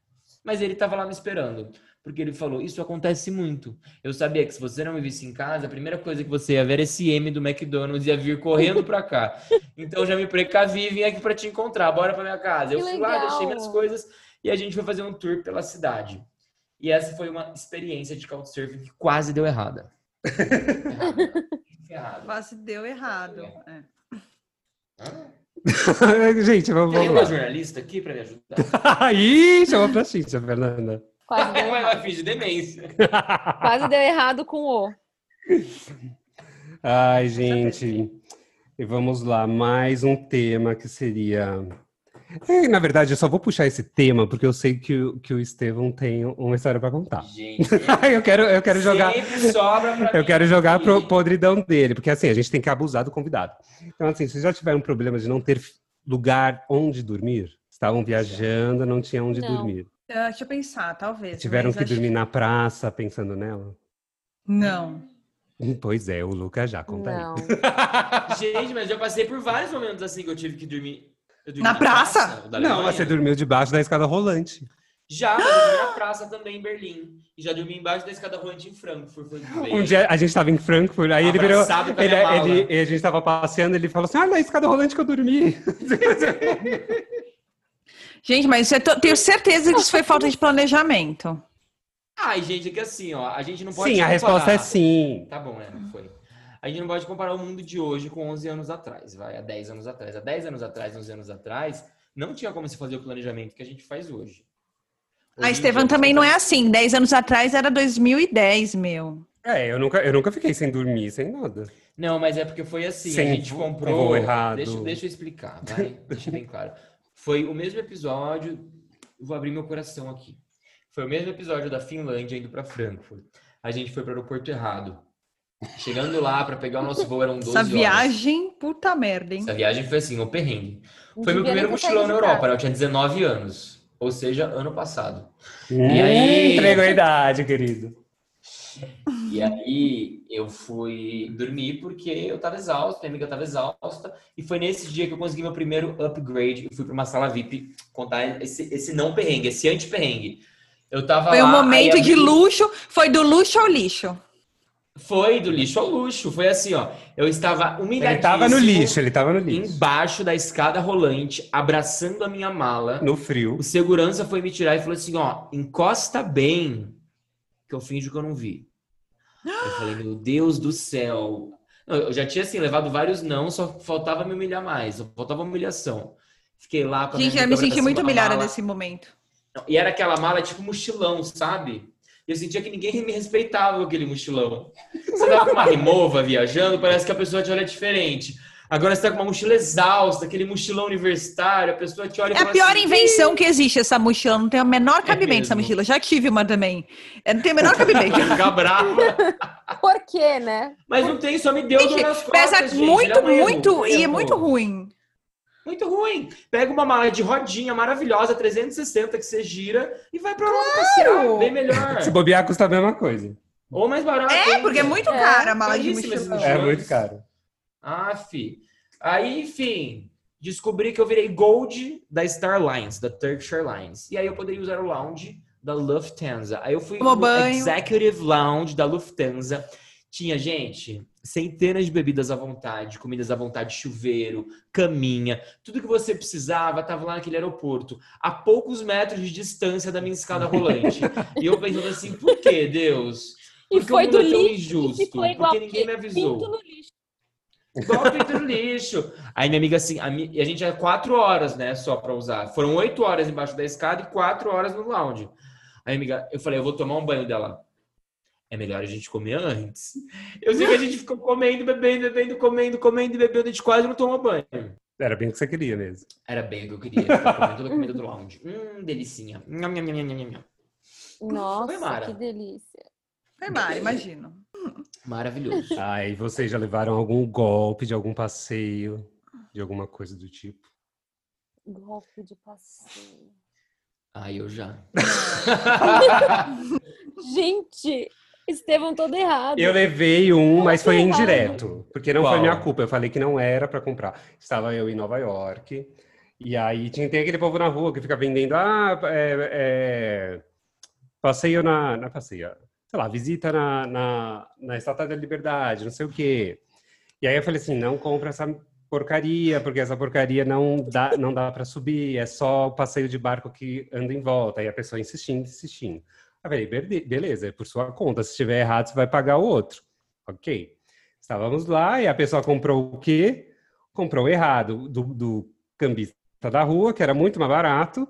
Mas ele estava lá me esperando. Porque ele falou, isso acontece muito. Eu sabia que se você não me visse em casa, a primeira coisa que você ia ver era esse M do McDonald's ia vir correndo pra cá. Então eu já me precavi e vim aqui pra te encontrar. Bora pra minha casa. Eu fui lá, deixei minhas coisas e a gente foi fazer um tour pela cidade. E essa foi uma experiência de couchsurfing que quase deu errada. Errada. Quase deu errado. É. Gente, vamos, Tem vamos uma lá. jornalista aqui pra me ajudar? Ih, chamou pra Cíntia, Fernanda. Quase deu, Ela vai fingir demência. quase deu errado com o. Ai, gente. E vamos lá, mais um tema que seria. É, na verdade, eu só vou puxar esse tema porque eu sei que, o- que o Estevão tem uma história pra contar. Gente, eu quero, eu quero jogar. Eu mim. quero jogar pro podridão dele, porque assim, a gente tem que abusar do convidado. Então, assim, vocês já tiveram um problema de não ter lugar onde dormir? Estavam viajando, não tinham onde Não. dormir. Ah, deixa eu pensar, talvez. Tiveram que acho- dormir na praça pensando nela? Não. Pois é, o Lucas já conta Não. aí. Gente, mas eu passei por vários momentos assim que eu tive que dormir. Dormi Na praça? da Não, Alemanha. você dormiu debaixo da escada rolante. Já, mas eu dormi na praça também em Berlim. E já dormi embaixo da escada rolante em Frankfurt. Um dia a gente tava em Frankfurt, aí ele virou. Ele, minha mala. ele- a gente tava passeando, ele falou assim: Ah, na escada rolante que eu dormi. Gente, mas eu tô- tenho certeza que isso foi falta de planejamento. Ai, gente, é que assim, ó, a gente não pode Sim, a comparar. resposta é sim. Tá bom, né? Foi. A gente não pode comparar o mundo de hoje com 11 anos atrás, vai, há 10 anos atrás. Há 10 anos atrás, 11 anos atrás, não tinha como se fazer o planejamento que a gente faz hoje. Hoje A em Estevam também não é assim. Dez anos atrás era 2010, meu. É, eu nunca, eu nunca fiquei sem dormir, sem nada. Não, mas é porque foi assim, Sem a gente comprou... errado. Deixa, deixa eu explicar, vai? deixa bem claro. Foi o mesmo episódio, vou abrir meu coração aqui. Foi o mesmo episódio da Finlândia indo para Frankfurt. A gente foi para o aeroporto errado. Chegando lá para pegar o nosso voo eram 12 Essa horas. viagem, puta merda, hein? Essa viagem foi assim, um perrengue. Não Foi meu primeiro mochilão na Europa, né? eu tinha 19 anos. Ou seja, ano passado. E aí? Entregou a idade, querido. E aí eu fui dormir porque eu tava exausto, minha amiga tava exausta. E foi nesse dia que eu consegui meu primeiro upgrade. Eu fui para uma sala VIP contar esse, esse não perrengue, esse anti-perrengue. Eu tava Foi um lá, momento aí de abri- luxo. Foi do luxo ao lixo. Foi do lixo ao luxo. Foi assim, ó. Eu estava humilhadíssimo. Ele tava no lixo, ele tava no lixo. Embaixo da escada rolante, abraçando a minha mala. No frio. O segurança foi me tirar e falou assim, ó, encosta bem, que eu finjo que eu não vi. Eu falei, meu Deus do céu. Não, eu já tinha, assim, levado vários não, só faltava me humilhar mais, só faltava humilhação. Fiquei lá com a Gente, eu me senti muito humilhada mala. nesse momento. E era aquela mala tipo mochilão, sabe? Eu sentia que ninguém me respeitava aquele mochilão. Você tava com uma remova viajando, parece que a pessoa te olha diferente. Agora você tá com uma mochila exausta, aquele mochilão universitário, a pessoa te olha e É a pior assim, invenção que existe essa mochila. Não tem o menor cabimento essa mesmo. mochila. Já tive uma também. É, Não tem o menor cabimento. Ficar brava. Por quê, né? Mas não tem, só me deu dor Gente, nas costas, pesa gente. muito, um muito e é muito ruim. Muito ruim. Pega uma mala de rodinha maravilhosa, 360, que você gira e vai pra Europa passear. Bem melhor. Se bobear, custa a mesma coisa. Ou mais barato. É, porque é muito É, cara a mala de mochilão. É muito caro. Ah, fi. Aí, enfim, descobri que eu virei Gold da Star Lines, da Turkish Airlines. E aí eu poderia usar o lounge da Lufthansa. Aí eu fui Tomou no banho. Executive Lounge da Lufthansa. Tinha, gente, centenas de bebidas à vontade, comidas à vontade, chuveiro, caminha, tudo que você precisava estava lá naquele aeroporto, a poucos metros de distância da minha escada rolante. e eu pensando assim, por que, Deus? E Porque foi o do mundo é tão lixo, injusto, e igual porque ninguém me pinto avisou. no lixo. Igual no lixo. Aí minha amiga assim, a, mi- e a gente tinha quatro horas, né, só pra usar. Foram oito horas embaixo da escada e quatro horas no lounge. Aí amiga, eu falei, eu vou tomar um banho dela. É melhor a gente comer antes. Eu sei que a gente ficou comendo, bebendo, bebendo, comendo, comendo e bebendo, a gente quase não tomou banho. Era bem o que você queria mesmo. Era bem o que eu queria, ficar comendo toda a comida do lounge. Hum, delicinha. Nham, nham, nham, nham, nham. Nossa, que delícia. Foi Mara, imagino. Maravilhoso. Aí vocês já levaram algum golpe de algum passeio, de alguma coisa do tipo? Golpe de passeio. Aí eu já. Gente, Estevão todo errado. Eu levei um, mas foi errado. indireto, porque não Qual? foi minha culpa. Eu falei que não era pra comprar. Estava eu em Nova York, e aí tinha, tem aquele povo na rua que fica vendendo, ah, é, é, passeio na, na passeio, sei lá, visita na, na, na Estátua da Liberdade, não sei o quê. E aí eu falei assim, não compra essa porcaria, porque essa porcaria não dá, não dá para subir, é só o passeio de barco que anda em volta. Aí a pessoa insistindo, insistindo. Eu falei, "Berde- beleza, é por sua conta. Se estiver errado, você vai pagar o outro. Ok. Estávamos lá e a pessoa comprou o quê? Comprou errado, do, do cambista da rua, que era muito mais barato,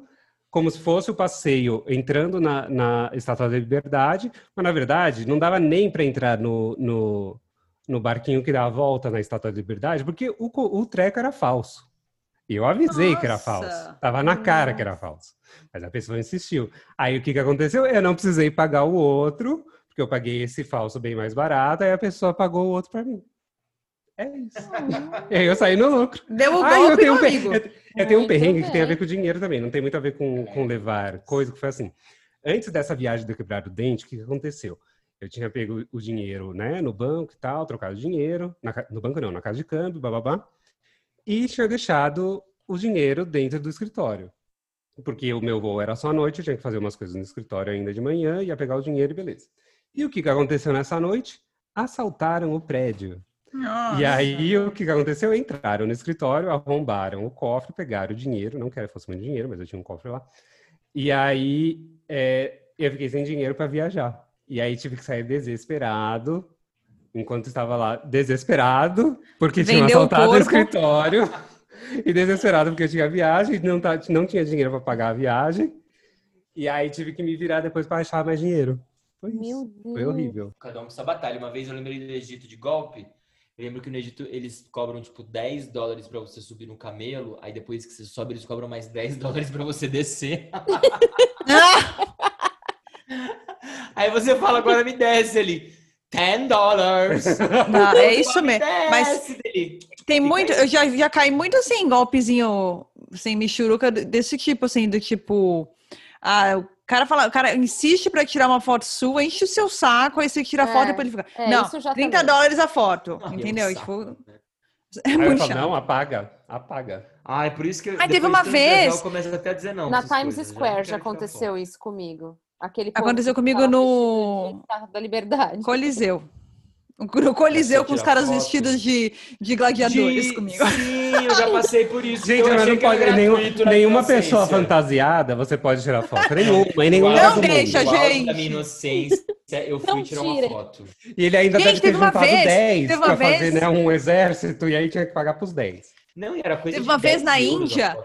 como se fosse o passeio entrando na, na Estátua da Liberdade, mas na verdade não dava nem para entrar no, no, no barquinho que dá a volta na Estátua da Liberdade, porque o, o treco era falso. E eu avisei que era Nossa! falso. Tava na cara que era falso. Mas a pessoa insistiu. Aí o que, que aconteceu? Eu não precisei pagar o outro, porque eu paguei esse falso bem mais barato, aí a pessoa pagou o outro para mim. É isso. E aí eu saí no lucro. Deu o Ah, eu golpe tenho no um, pe- amigo. eu, eu tenho um Muito perrengue que tem a ver com dinheiro também, não tem muito a ver com, com levar coisa, que foi assim. Antes dessa viagem de quebrar o dente, o que aconteceu? Eu tinha pego o dinheiro, né, no banco e tal, trocado o dinheiro, na no banco não, na casa de câmbio, bababá, e tinha deixado o dinheiro dentro do escritório. Porque o meu voo era só à noite, eu tinha que fazer umas coisas no escritório ainda de manhã, ia pegar o dinheiro e beleza. E o que aconteceu nessa noite? Assaltaram o prédio. Nossa. E aí, o que aconteceu? Entraram no escritório, arrombaram o cofre, pegaram o dinheiro, não que fosse muito dinheiro, mas eu tinha um cofre lá. E aí, é, eu fiquei sem dinheiro para viajar. E aí, tive que sair desesperado, enquanto estava lá, desesperado, porque Vendeu o assaltado o escritório. E desesperado porque eu tinha viagem, não, tá, não tinha dinheiro para pagar a viagem. E aí, tive que me virar depois para achar mais dinheiro. Foi isso. Meu Deus. Foi horrível. Cada um com sua batalha. Uma vez eu lembrei do Egito de golpe. Eu lembro que no Egito eles cobram tipo 10 dólares pra você subir no camelo. Aí depois que você sobe, eles cobram mais 10 dólares pra você descer. Aí você fala, agora me desce ali. 10 dólares. Não, é isso mesmo. Mas tem muito, eu já, já caí muito assim, golpezinho, assim, michuruca desse tipo, assim, do tipo. Ah, cara fala, o cara insiste pra tirar uma foto sua, enche o seu saco, aí você tira a É, foto e depois ele fica. é, não, isso já 30 também. dólares a foto. Ah, é um entendeu? saco, Tipo, né? é Aí muito falo, não, apaga, apaga. Ai, por isso que. Mas teve uma vez- Eu começo até a dizer não. Na Times coisas, Square não já aconteceu isso comigo. Aquele Aconteceu que comigo no- da Liberdade. Coliseu. No Coliseu É com os caras foto. vestidos de, de gladiadores De- comigo. Sim, eu já passei por isso. Gente, eu mas não pode, nenhum- nenhuma pessoa fantasiada você pode tirar foto. Nenhuma, em nenhum lugar Não deixa, mundo. Gente. da minha inocência, eu fui Não tirar uma tirem. foto. E ele ainda Gente, deve ter teve uma juntado vez- 10 teve uma pra fazer vez- né, um exército e aí tinha que pagar pros 10. Não, e era coisa Teve uma vez 10 na Índia,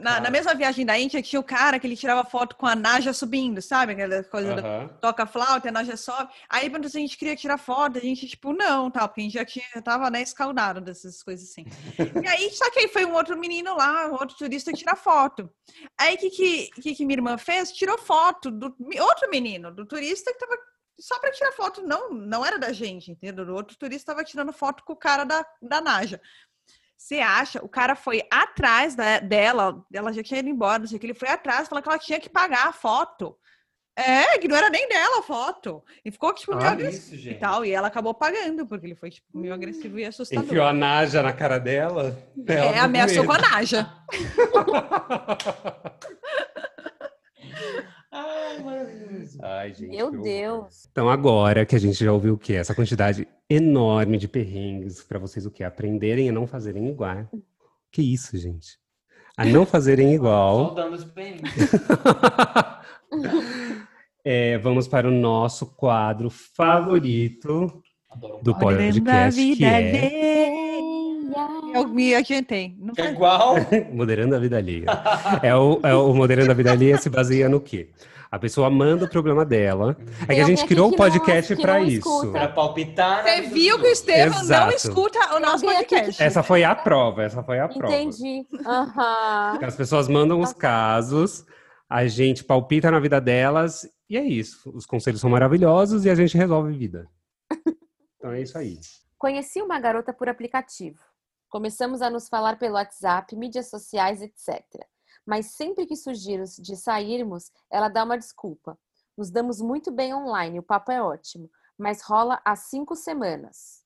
Na, na mesma viagem da Índia, tinha o cara que ele tirava foto com a Naja subindo, sabe? Aquela coisa da Aham. toca flauta, a Naja sobe. Aí perguntou se a gente queria tirar foto, a gente, tipo, não, tal, porque a gente já, tinha, já tava, né, escaldado dessas coisas assim. e aí, só que aí foi um outro menino lá, um outro turista tirar foto. Aí, o que, que, que, que minha irmã fez? Tirou foto do outro menino, do turista que tava só para tirar foto, não, não era da gente, entendeu? O outro turista estava tirando foto com o cara da, da Naja. Você acha? O cara foi atrás da- dela, ela já tinha ido embora, não sei o que, ele foi atrás, falou que ela tinha que pagar a foto. É, que não era nem dela a foto. E ficou, tipo, meio Ah, agressivo Isso, e tal. E ela acabou pagando, porque ele foi, tipo, meio agressivo e assustador. Enfiou a Naja na cara dela. É, ameaçou com a Naja. Ai, maravilhoso. Ai, gente. Meu que. Deus. Então agora que a gente já ouviu o quê? Essa quantidade enorme de perrengues para vocês o quê? Aprenderem a não fazerem igual. Que isso, gente? A não fazerem igual. Só dando os perrengues. É, vamos para o nosso quadro favorito do podcast, que é Eu me adiantei. Não Que é igual. Moderando a Vida Alheia. É o, é o Moderando a Vida Alheia se baseia no quê? A pessoa manda o problema dela. É que a gente criou o não- podcast para isso. Pra palpitar. na Você viu que o. Estevam não escuta o nosso podcast. Essa foi a prova, essa foi a prova. Entendi. Aham. As pessoas mandam os casos, a gente palpita na vida delas e é isso. Os conselhos são maravilhosos e a gente resolve vida. Então é isso aí. Conheci uma garota por aplicativo. Começamos a nos falar pelo WhatsApp, mídias sociais, etc. Mas sempre que surgirmos de sairmos, ela dá uma desculpa. Nos damos muito bem online, o papo é ótimo, mas rola há cinco semanas.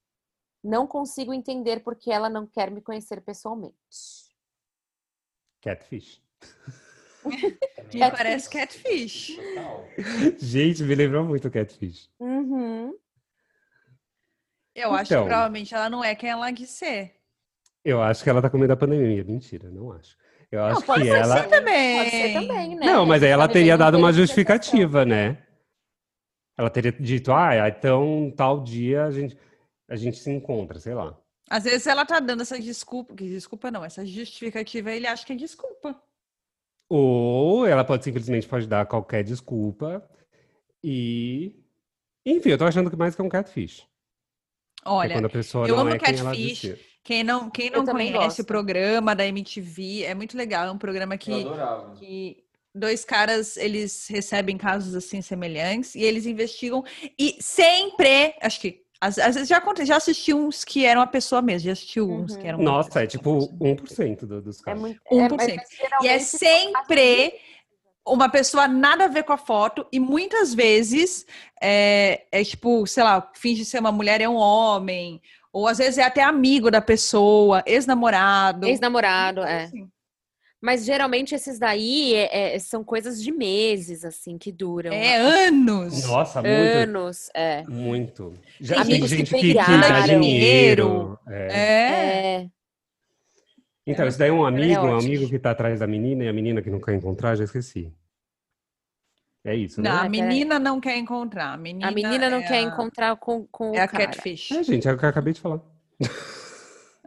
Não consigo entender porque ela não quer me conhecer pessoalmente. Catfish. Me parece catfish. Total. Gente, me lembrou muito Catfish. Uhum. Eu acho que Então. provavelmente ela não é quem ela quis ser. Eu acho que ela tá com medo da pandemia. Mentira, não acho. Eu acho pode que ser ela. Sim, também. Pode ser também, né? Não, mas aí ela teria dado uma justificativa, né? Ela teria dito, ah, então tal dia a gente, a gente se encontra, sei lá. Às vezes ela tá dando essa desculpa, que desculpa não, essa justificativa, ele acha que é desculpa. Ou ela pode simplesmente pode dar qualquer desculpa e. Enfim, eu tô achando que mais que é um catfish. É Olha, quando a pessoa eu não amo é quem ela catfish. Quem não, quem não conhece gosto. o programa da MTV, é muito legal, é um programa que, que dois caras, eles recebem casos assim semelhantes e eles investigam e sempre, acho que às, às vezes já aconteceu, já assisti uns que eram uma pessoa mesmo, já assisti uns Uhum. que eram uma Nossa, é tipo 1% do- dos É casos. muito, 1%. é, mas E é geralmente sempre uma pessoa nada a ver com a foto e muitas vezes é, é tipo, sei lá, finge ser uma mulher é um homem, ou às vezes é até amigo da pessoa, ex-namorado. Ex-namorado, é. Assim. Mas geralmente esses daí é- é- são coisas de meses, assim, que duram. É anos. Nossa, muito. Anos, é. Muito. Já Tem tem amigos que gente que, que dá pegaram. dinheiro. É. É. É. Então, isso daí é um é amigo, um amigo que tá atrás da menina e a menina que não quer encontrar, já esqueci. É isso, né? Não, a Ah, peraí. menina não quer encontrar. A menina, A menina não é quer a- encontrar com, com É a o cara. catfish. É, gente, é o que eu acabei de falar.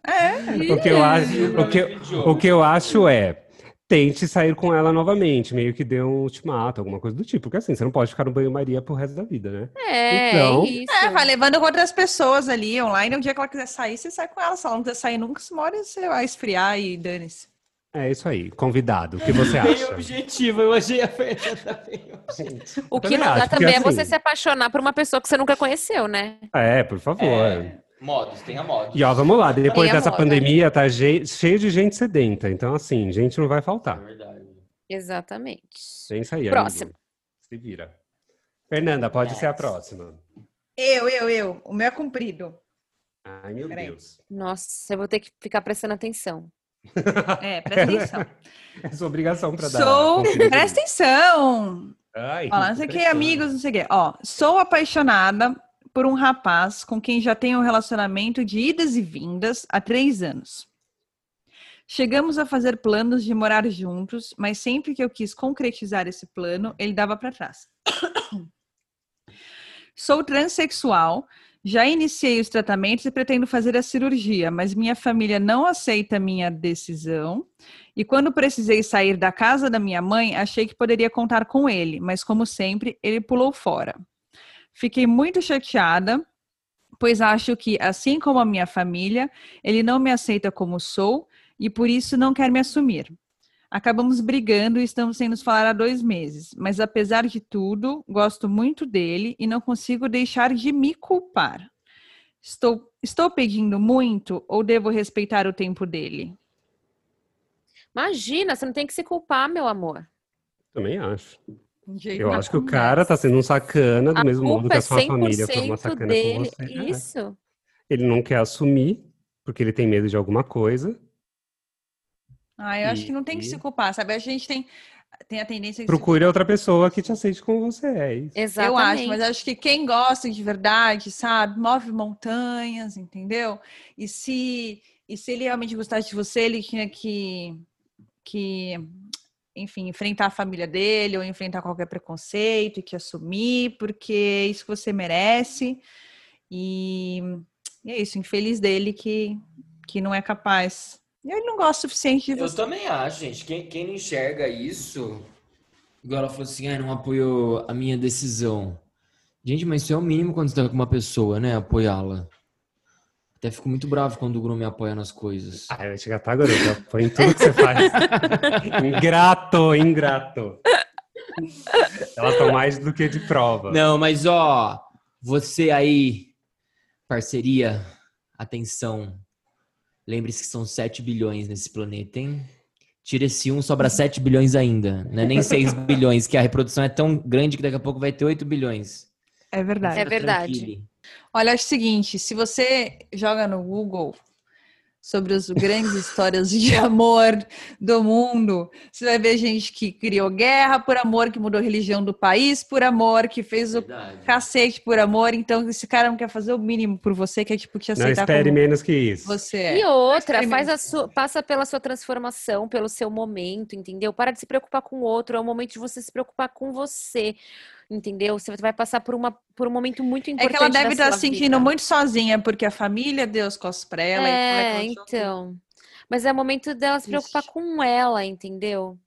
É. O que eu acho, o que, o que eu acho é tente sair com ela novamente, meio que dê um ultimato, alguma coisa do tipo, porque assim, você não pode ficar no banho-maria pro resto da vida, né? É, Então- é isso. É, vai levando com outras pessoas ali online. O dia que ela quiser sair, você sai com ela. Se ela não quiser sair nunca, se mora, você vai esfriar e dane-se. É isso aí, convidado, o que você Bem acha? objetivo, eu achei a Fernanda bem objetiva. O que não dá também é você assim- se apaixonar por uma pessoa que você nunca conheceu, né? É, por favor. É, modos, tenha modos. E ó, vamos lá, depois Tem a dessa moda. pandemia tá ge- cheio de gente sedenta, então assim, gente não vai É faltar. verdade. Exatamente. É isso aí, Próximo. amigo. Se vira. Fernanda, pode ser a próxima. Eu, eu, eu. O meu é comprido. Ai, meu Peraí. Deus. Nossa, eu vou ter que ficar prestando atenção. É, presta atenção. É sua obrigação pra dar. Sou. Presta atenção. Ai, Ó, não sei o que, pressão. amigos, não sei o que. Ó, sou apaixonada por um rapaz com quem já tenho um relacionamento de idas e vindas há três anos. Chegamos a fazer planos de morar juntos, mas sempre que eu quis concretizar esse plano, ele dava para trás. Sou transexual, já iniciei os tratamentos e pretendo fazer a cirurgia, mas minha família não aceita minha decisão. E quando precisei sair da casa da minha mãe, achei que poderia contar com ele, mas como sempre, ele pulou fora. Fiquei muito chateada, pois acho que, assim como a minha família, ele não me aceita como sou e por isso não quer me assumir. Acabamos brigando e estamos sem nos falar há dois meses, mas apesar de tudo, gosto muito dele e não consigo deixar de me culpar. Estou, estou pedindo muito ou devo respeitar o tempo dele? Imagina, você não tem que se culpar, meu amor. Também acho. Eu acho que o cara tá sendo um sacana, do A mesmo modo que é a sua família foi uma 100% sacana dele. com você. É. Isso. Ele não quer assumir, porque ele tem medo de alguma coisa. Ah, eu acho que não tem que E- se culpar, sabe? A gente tem, tem a tendência de se Procure outra pessoa que te aceite como você é. isso. Exatamente. Eu acho, mas acho que quem gosta de verdade, sabe, move montanhas, entendeu? E se, e se ele realmente gostasse de você, ele tinha que, que, enfim, enfrentar a família dele ou enfrentar qualquer preconceito e que assumir, porque é isso que você merece. E, e é isso, infeliz dele que, que não é capaz. Ele não gosta o suficiente de Eu você. também acho, gente. Quem, quem não enxerga isso. Igual ela falou assim, ah, não apoiou a minha decisão. Gente, mas isso é o mínimo quando você tá com uma pessoa, né? Apoiá-la. Até fico muito bravo quando o Bruno me apoia nas coisas. Ah, eu ia chegar tá, garoto. Põe em tudo que você faz. ingrato, ingrato. Elas estão mais do que de prova. Não, mas ó, você aí, parceria, atenção. Lembre-se que são 7 bilhões nesse planeta, hein? Tira esse um, sobra 7 bilhões ainda. Não é nem 6 bilhões, que a reprodução é tão grande que daqui a pouco vai ter 8 bilhões. É verdade. É verdade. Tranquile. Olha, acho o seguinte, se você joga no Google sobre as grandes histórias de amor do mundo, você vai ver gente que criou guerra por amor, que mudou a religião do país por amor, que fez o Verdade. cacete por amor. Então, esse cara não quer fazer o mínimo por você, que é tipo te Não aceitar espere como menos que isso. você é. E outra, faz a sua, passa pela sua transformação, pelo seu momento, entendeu? Para de se preocupar com o outro, é o momento de você se preocupar com você, entendeu? Você vai passar por, uma, por um momento muito É importante que ela deve estar se sentindo muito sozinha, porque a família, Deus cospe pra ela. e É, achou que- então. Mas é o momento dela se preocupar Triste. com ela, entendeu?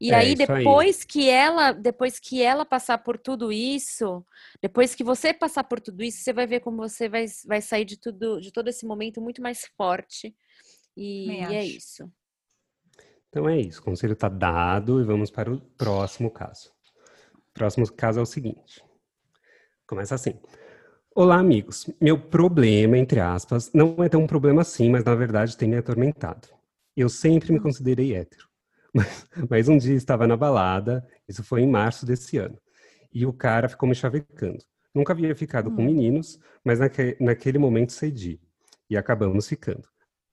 E É, aí, isso aí. depois que ela, depois que ela passar por tudo isso, depois que você passar por tudo isso, você vai ver como você vai, vai sair de tudo, de todo esse momento muito mais forte. E, e é isso. Então é isso. O conselho está dado e vamos para o próximo caso. Próximo caso é o seguinte. Começa assim. Olá, amigos. Meu problema, entre aspas, não é tão um problema assim, mas na verdade tem me atormentado. Eu sempre me considerei hétero. Mas, mas um dia estava na balada, isso foi em março desse ano, e o cara ficou me chavecando. Nunca havia ficado com meninos, mas naque, naquele momento cedi. E acabamos ficando.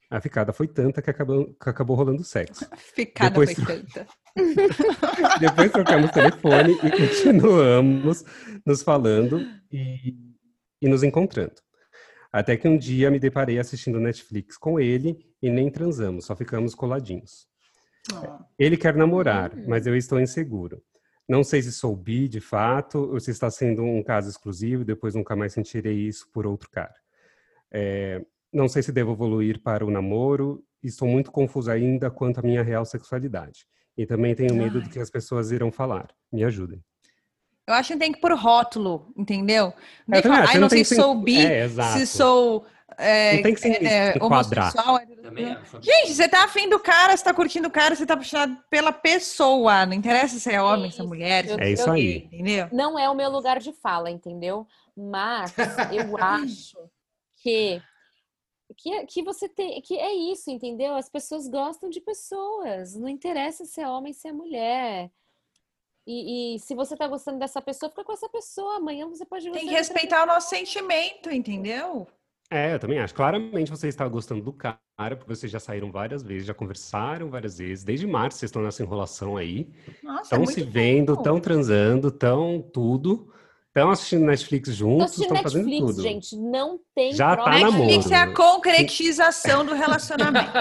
A ficada foi tanta que acabou, que acabou rolando sexo. Ficada Depois- foi tanta. Depois trocamos telefone e continuamos nos falando e, e nos encontrando. Até que um dia me deparei assistindo Netflix com ele e nem transamos, só ficamos coladinhos. Ele quer namorar, mas eu estou inseguro. Não sei se sou bi de fato ou se está sendo um caso exclusivo e depois nunca mais sentirei isso por outro cara. É, não sei se devo evoluir para o namoro e estou muito confuso ainda quanto à minha real sexualidade. E também tenho medo do que as pessoas irão falar. Me ajudem. Eu acho que tem que pôr rótulo, entendeu? Não É, tem que também falar, acho, ai, não não tem sei se sou bi, é, se sou é, Não tem que se é, enquadrar. homossexual. Também acho. Gente, você tá afim do cara, você tá curtindo o cara, você tá apaixonado pela pessoa. Não interessa se é homem, se é mulher, Eu- É isso eu- aí. entendeu? Não é o meu lugar de fala, entendeu? Mas eu acho que que, que você tem que é isso, entendeu? As pessoas gostam de pessoas, não interessa se é homem, se é mulher. E, e se você tá gostando dessa pessoa, fica com essa pessoa. Amanhã você pode gostar Tem que respeitar o nosso sentimento, entendeu? É, eu também acho. Claramente você está gostando do cara, porque vocês já saíram várias vezes, já conversaram várias vezes. Desde março vocês estão nessa enrolação aí. É Estão muito se vendo, estão transando, estão tudo. Estão assistindo Netflix juntos, assistindo estão fazendo Netflix, tudo. gente. Não tem Já prova tá namoro. Netflix é a namoro. concretização do relacionamento.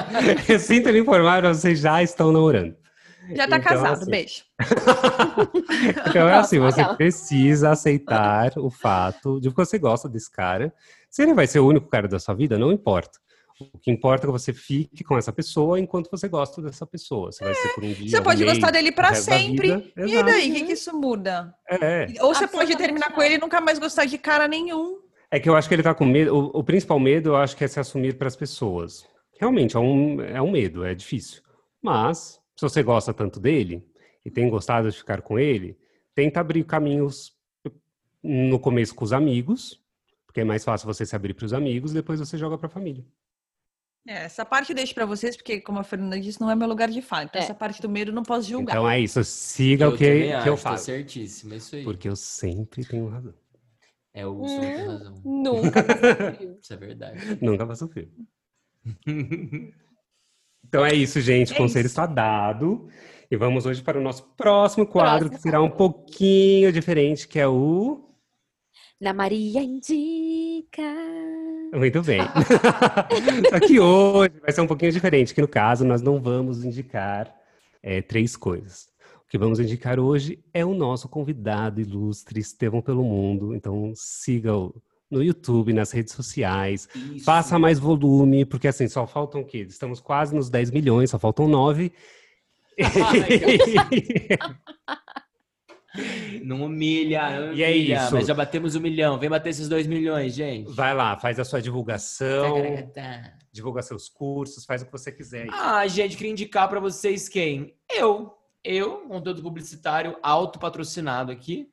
Eu sinto lhe informar, vocês já estão namorando. Já tá Então, casado, assim, beijo. Então é assim, você precisa aceitar o fato de que você gosta desse cara. Se ele vai ser o único cara da sua vida, não importa. O que importa é que você fique com essa pessoa enquanto você gosta dessa pessoa. Você vai ser por um dia. Você um pode mês, gostar dele da sempre. E Exato. daí, o que, que isso muda? É. Ou você pode terminar com ele e nunca mais gostar de cara nenhum. É que eu acho que ele tá com medo. O, o principal medo, eu acho que é se assumir para as pessoas. Realmente, é um, é um medo, é difícil. Mas, se você gosta tanto dele e tem gostado de ficar com ele, tenta abrir caminhos no começo com os amigos, porque é mais fácil você se abrir para os amigos, depois você joga para a família. É, essa parte deixo pra vocês, porque, como a Fernanda disse, não é meu lugar de fala. Então, É. essa parte do medo eu não posso julgar. Então é isso, siga o que, que acho, eu Tá falo. certíssimo, é isso aí. Porque eu sempre tenho razão. É o Wilson tem razão. Nunca passou frio. Isso é verdade. Nunca vai sofrer. Então é isso, gente. O É conselho isso. está dado. E vamos hoje para o nosso próximo quadro, Próximo que será um pouquinho diferente, que é o. Na Maria Indica. Muito bem. Só que hoje vai ser um pouquinho diferente, que no caso nós não vamos indicar é, três coisas. O que vamos indicar hoje é o nosso convidado ilustre, Estevão pelo Mundo. Então siga-o no YouTube, nas redes sociais. Isso. Faça mais volume, porque assim, só faltam o quê? Estamos quase nos 10 milhões, só faltam 9. Não humilha, não E é humilha. isso. Mas já batemos um milhão. Vem bater esses dois milhões, gente. Vai lá, faz a sua divulgação, divulga seus cursos, faz o que você quiser. Ah, gente, queria indicar pra vocês quem? Eu. Eu, conteúdo publicitário autopatrocinado aqui.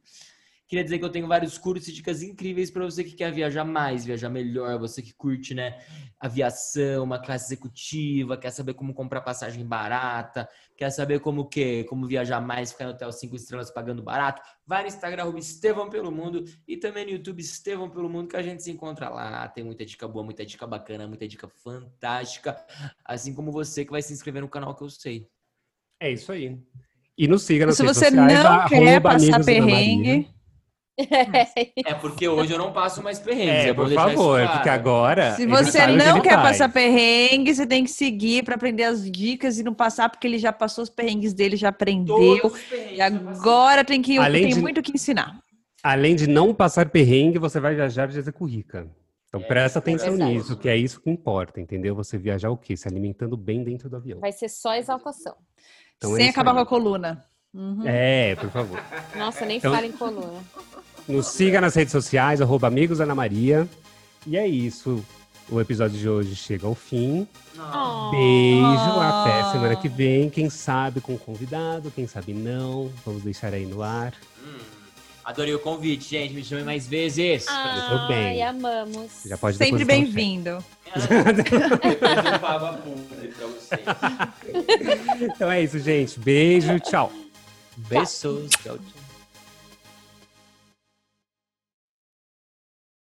Queria dizer que eu tenho vários cursos e dicas incríveis para você que quer viajar mais, viajar melhor, você que curte, né, aviação, uma classe executiva, quer saber como comprar passagem barata, quer saber como o quê? Como viajar mais, ficar em hotel cinco estrelas pagando barato. Vai no Instagram, arroba Estevão Pelo Mundo e também no YouTube Estevão Pelo Mundo, que a gente se encontra lá. Tem muita dica boa, muita dica bacana, muita dica fantástica. Assim como você que vai se inscrever no canal que eu sei. É isso aí. E nos siga nas Se redes você sociais, não quer passar perrengue, É porque hoje eu não passo mais perrengues. É, por favor, claro. porque agora. se você não quer faz. passar perrengue, você tem que seguir para aprender as dicas e não passar, porque ele já passou os perrengues dele, já aprendeu. Todos os perrengues E agora tem que Além tem de- muito o que ensinar. Além de não passar perrengue, você vai viajar de Zé Rica. Então É, presta atenção verdade. nisso, que é isso que importa, entendeu? Você viajar o quê? Se alimentando bem dentro do avião. Vai ser só exaltação. Então é Sem isso acabar aí. com a coluna. Uhum. É, por favor. Nossa, nem Então- fala em coluna. Nos siga nas redes sociais, arroba Amigos Ana Maria. E é isso. O episódio de hoje chega ao fim. Oh. Beijo, até semana que vem. Quem sabe com convidado, quem sabe não. Vamos deixar aí no ar. Hum, adorei o convite, gente. Me chamem mais vezes. Tudo bem. Ai, amamos. Já pode Sempre bem-vindo. Vocês. Então é isso, gente. Beijo, tchau. Beijos. Tchau, tchau.